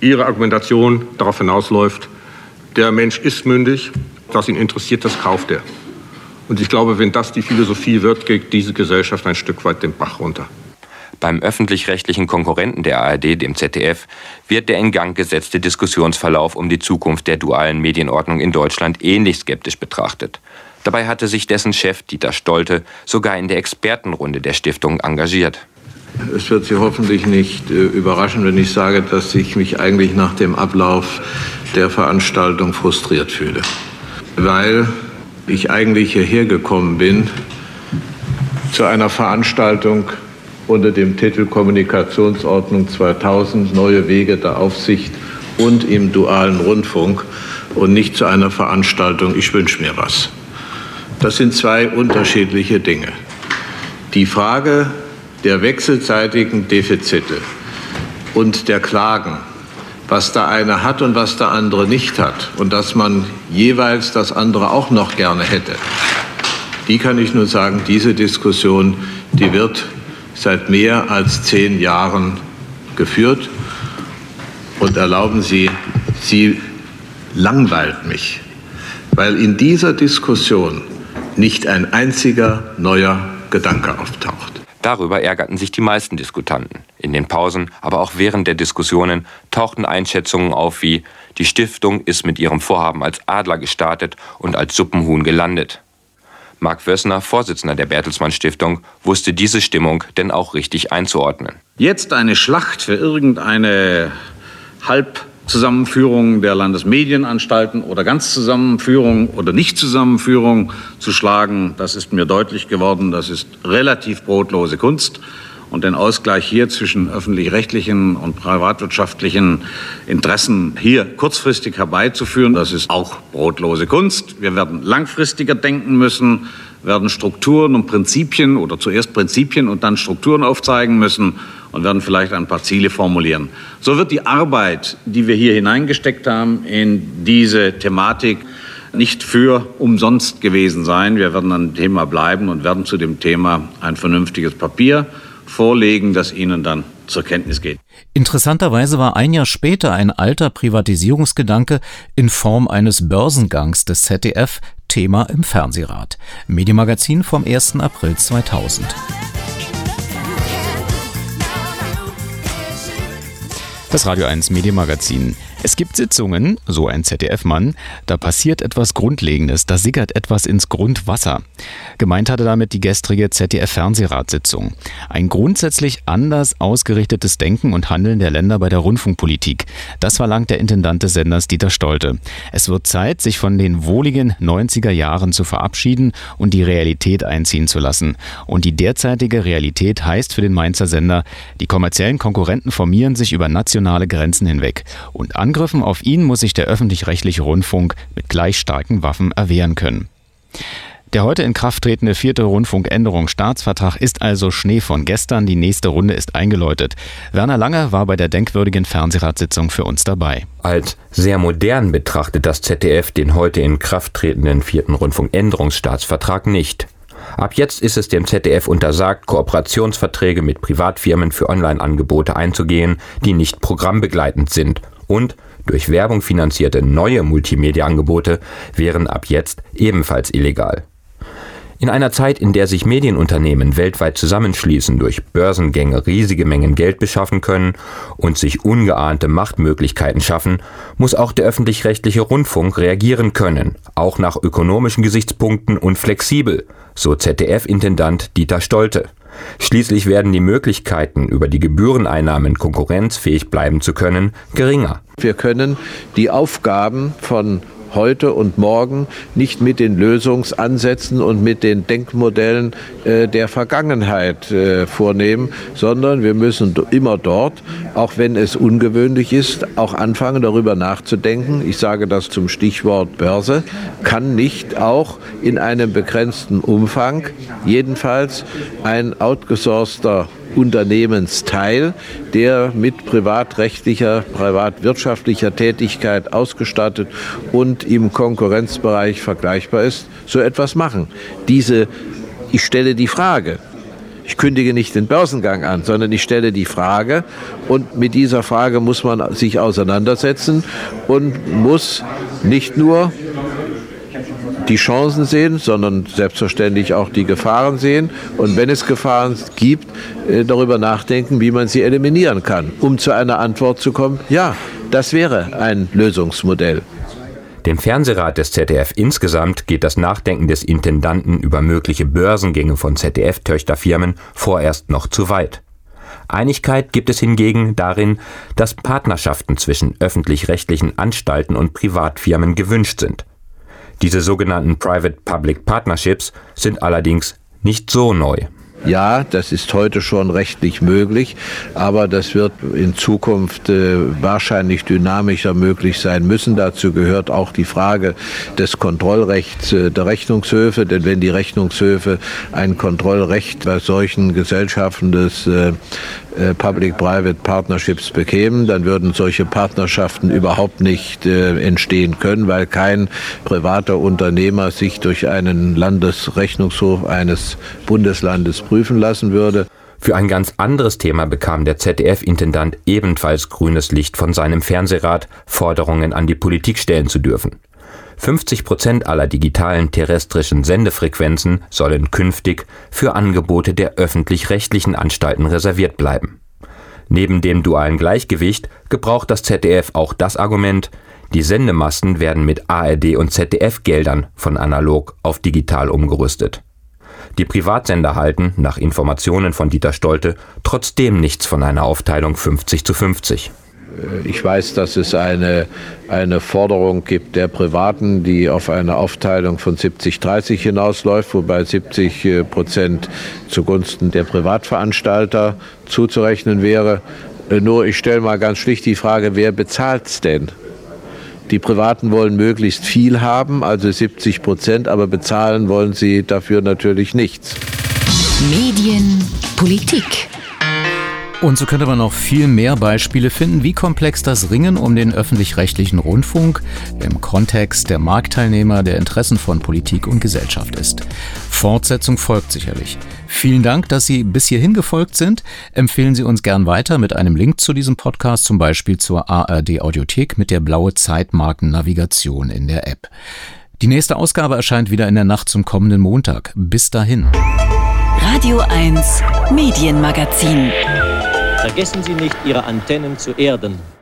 Ihre Argumentation darauf hinausläuft, der Mensch ist mündig, was ihn interessiert, das kauft er. Und ich glaube, wenn das die Philosophie wird, geht diese Gesellschaft ein Stück weit den Bach runter. Beim öffentlich-rechtlichen Konkurrenten der ARD, dem ZDF, wird der in Gang gesetzte Diskussionsverlauf um die Zukunft der dualen Medienordnung in Deutschland ähnlich skeptisch betrachtet. Dabei hatte sich dessen Chef Dieter Stolte sogar in der Expertenrunde der Stiftung engagiert. Es wird Sie hoffentlich nicht äh, überraschen, wenn ich sage, dass ich mich eigentlich nach dem Ablauf der Veranstaltung frustriert fühle. Weil ich eigentlich hierher gekommen bin zu einer Veranstaltung unter dem Titel Kommunikationsordnung 2000 Neue Wege der Aufsicht und im dualen Rundfunk und nicht zu einer Veranstaltung Ich wünsche mir was. Das sind zwei unterschiedliche Dinge. Die Frage der wechselseitigen Defizite und der Klagen, was der eine hat und was der andere nicht hat und dass man jeweils das andere auch noch gerne hätte, die kann ich nur sagen, diese Diskussion, die wird seit mehr als zehn Jahren geführt. Und erlauben Sie, sie langweilt mich, weil in dieser Diskussion nicht ein einziger neuer Gedanke auftaucht. Darüber ärgerten sich die meisten Diskutanten. In den Pausen, aber auch während der Diskussionen tauchten Einschätzungen auf wie die Stiftung ist mit ihrem Vorhaben als Adler gestartet und als Suppenhuhn gelandet. Marc Wössner, Vorsitzender der Bertelsmann Stiftung, wusste diese Stimmung denn auch richtig einzuordnen. Jetzt eine Schlacht für irgendeine Halbzusammenführung der Landesmedienanstalten oder Ganzzusammenführung oder Nichtzusammenführung zu schlagen, das ist mir deutlich geworden. Das ist relativ brotlose Kunst und den Ausgleich hier zwischen öffentlich-rechtlichen und privatwirtschaftlichen Interessen hier kurzfristig herbeizuführen, das ist auch brotlose Kunst. Wir werden langfristiger denken müssen, werden Strukturen und Prinzipien oder zuerst Prinzipien und dann Strukturen aufzeigen müssen und werden vielleicht ein paar Ziele formulieren. So wird die Arbeit, die wir hier hineingesteckt haben in diese Thematik, nicht für umsonst gewesen sein. Wir werden an dem Thema bleiben und werden zu dem Thema ein vernünftiges Papier vorlegen, das Ihnen dann zur Kenntnis geht. Interessanterweise war ein Jahr später ein alter Privatisierungsgedanke in Form eines Börsengangs des ZDF Thema im Fernsehrat. Medienmagazin vom 1. April 2000. Das Radio 1 Medienmagazin. Es gibt Sitzungen, so ein ZDF-Mann, da passiert etwas Grundlegendes, da sickert etwas ins Grundwasser. Gemeint hatte damit die gestrige ZDF-Fernsehratssitzung. Ein grundsätzlich anders ausgerichtetes Denken und Handeln der Länder bei der Rundfunkpolitik. Das verlangt der Intendant des Senders Dieter Stolte. Es wird Zeit, sich von den wohligen 90er Jahren zu verabschieden und die Realität einziehen zu lassen. Und die derzeitige Realität heißt für den Mainzer Sender, die kommerziellen Konkurrenten formieren sich über nationale Grenzen hinweg. Und Angriffen auf ihn muss sich der öffentlich-rechtliche Rundfunk mit gleich starken Waffen erwehren können. Der heute in Kraft tretende vierte Rundfunkänderungsstaatsvertrag ist also Schnee von gestern. Die nächste Runde ist eingeläutet. Werner Lange war bei der denkwürdigen Fernsehratssitzung für uns dabei. Als sehr modern betrachtet das ZDF den heute in Kraft tretenden vierten Rundfunkänderungsstaatsvertrag nicht. Ab jetzt ist es dem ZDF untersagt, Kooperationsverträge mit Privatfirmen für Online-Angebote einzugehen, die nicht programmbegleitend sind und durch Werbung finanzierte neue Multimedia-Angebote wären ab jetzt ebenfalls illegal. In einer Zeit, in der sich Medienunternehmen weltweit zusammenschließen, durch Börsengänge riesige Mengen Geld beschaffen können und sich ungeahnte Machtmöglichkeiten schaffen, muss auch der öffentlich-rechtliche Rundfunk reagieren können, auch nach ökonomischen Gesichtspunkten und flexibel, so ZDF-Intendant Dieter Stolte. Schließlich werden die Möglichkeiten, über die Gebühreneinnahmen konkurrenzfähig bleiben zu können, geringer. Wir können die Aufgaben von heute und morgen nicht mit den Lösungsansätzen und mit den Denkmodellen äh, der Vergangenheit äh, vornehmen, sondern wir müssen immer dort, auch wenn es ungewöhnlich ist, auch anfangen darüber nachzudenken. Ich sage das zum Stichwort Börse, kann nicht auch in einem begrenzten Umfang jedenfalls ein outgesourceter Unternehmensteil, der mit privatrechtlicher, privatwirtschaftlicher Tätigkeit ausgestattet und im Konkurrenzbereich vergleichbar ist, so etwas machen. Diese, ich stelle die Frage, ich kündige nicht den Börsengang an, sondern ich stelle die Frage und mit dieser Frage muss man sich auseinandersetzen und muss nicht nur die Chancen sehen, sondern selbstverständlich auch die Gefahren sehen und wenn es Gefahren gibt, äh, darüber nachdenken, wie man sie eliminieren kann, um zu einer Antwort zu kommen, ja, das wäre ein Lösungsmodell. Dem Fernsehrat des ZDF insgesamt geht das Nachdenken des Intendanten über mögliche Börsengänge von ZDF-Töchterfirmen vorerst noch zu weit. Einigkeit gibt es hingegen darin, dass Partnerschaften zwischen öffentlich-rechtlichen Anstalten und Privatfirmen gewünscht sind. Diese sogenannten Private-Public Partnerships sind allerdings nicht so neu. Ja, das ist heute schon rechtlich möglich, aber das wird in Zukunft äh, wahrscheinlich dynamischer möglich sein müssen. Dazu gehört auch die Frage des Kontrollrechts äh, der Rechnungshöfe, denn wenn die Rechnungshöfe ein Kontrollrecht bei solchen Gesellschaften des äh, Public-Private Partnerships bekämen, dann würden solche Partnerschaften überhaupt nicht äh, entstehen können, weil kein privater Unternehmer sich durch einen Landesrechnungshof eines Bundeslandes prüfen lassen würde. Für ein ganz anderes Thema bekam der ZDF-Intendant ebenfalls grünes Licht von seinem Fernsehrat, Forderungen an die Politik stellen zu dürfen. 50 Prozent aller digitalen terrestrischen Sendefrequenzen sollen künftig für Angebote der öffentlich-rechtlichen Anstalten reserviert bleiben. Neben dem dualen Gleichgewicht gebraucht das ZDF auch das Argument, die Sendemasten werden mit ARD und ZDF Geldern von analog auf digital umgerüstet. Die Privatsender halten, nach Informationen von Dieter Stolte, trotzdem nichts von einer Aufteilung 50 zu 50. Äh, ich weiß, dass es eine, eine Forderung gibt der Privaten, die auf eine Aufteilung von 70-30 hinausläuft, wobei 70 äh, Prozent zugunsten der Privatveranstalter zuzurechnen wäre. Äh, nur ich stelle mal ganz schlicht die Frage, wer bezahlt es denn? Die Privaten wollen möglichst viel haben, also 70 Prozent, aber bezahlen wollen sie dafür natürlich nichts. Medien, Politik. Und so könnte man noch viel mehr Beispiele finden, wie komplex das Ringen um den öffentlich-rechtlichen Rundfunk im Kontext der Marktteilnehmer, der Interessen von Politik und Gesellschaft ist. Fortsetzung folgt sicherlich. Vielen Dank, dass Sie bis hierhin gefolgt sind. Empfehlen Sie uns gern weiter mit einem Link zu diesem Podcast, zum Beispiel zur ARD Audiothek mit der blaue Zeitmarken-Navigation in der App. Die nächste Ausgabe erscheint wieder in der Nacht zum kommenden Montag. Bis dahin. Radio 1 Medienmagazin. Vergessen Sie nicht, Ihre Antennen zu erden.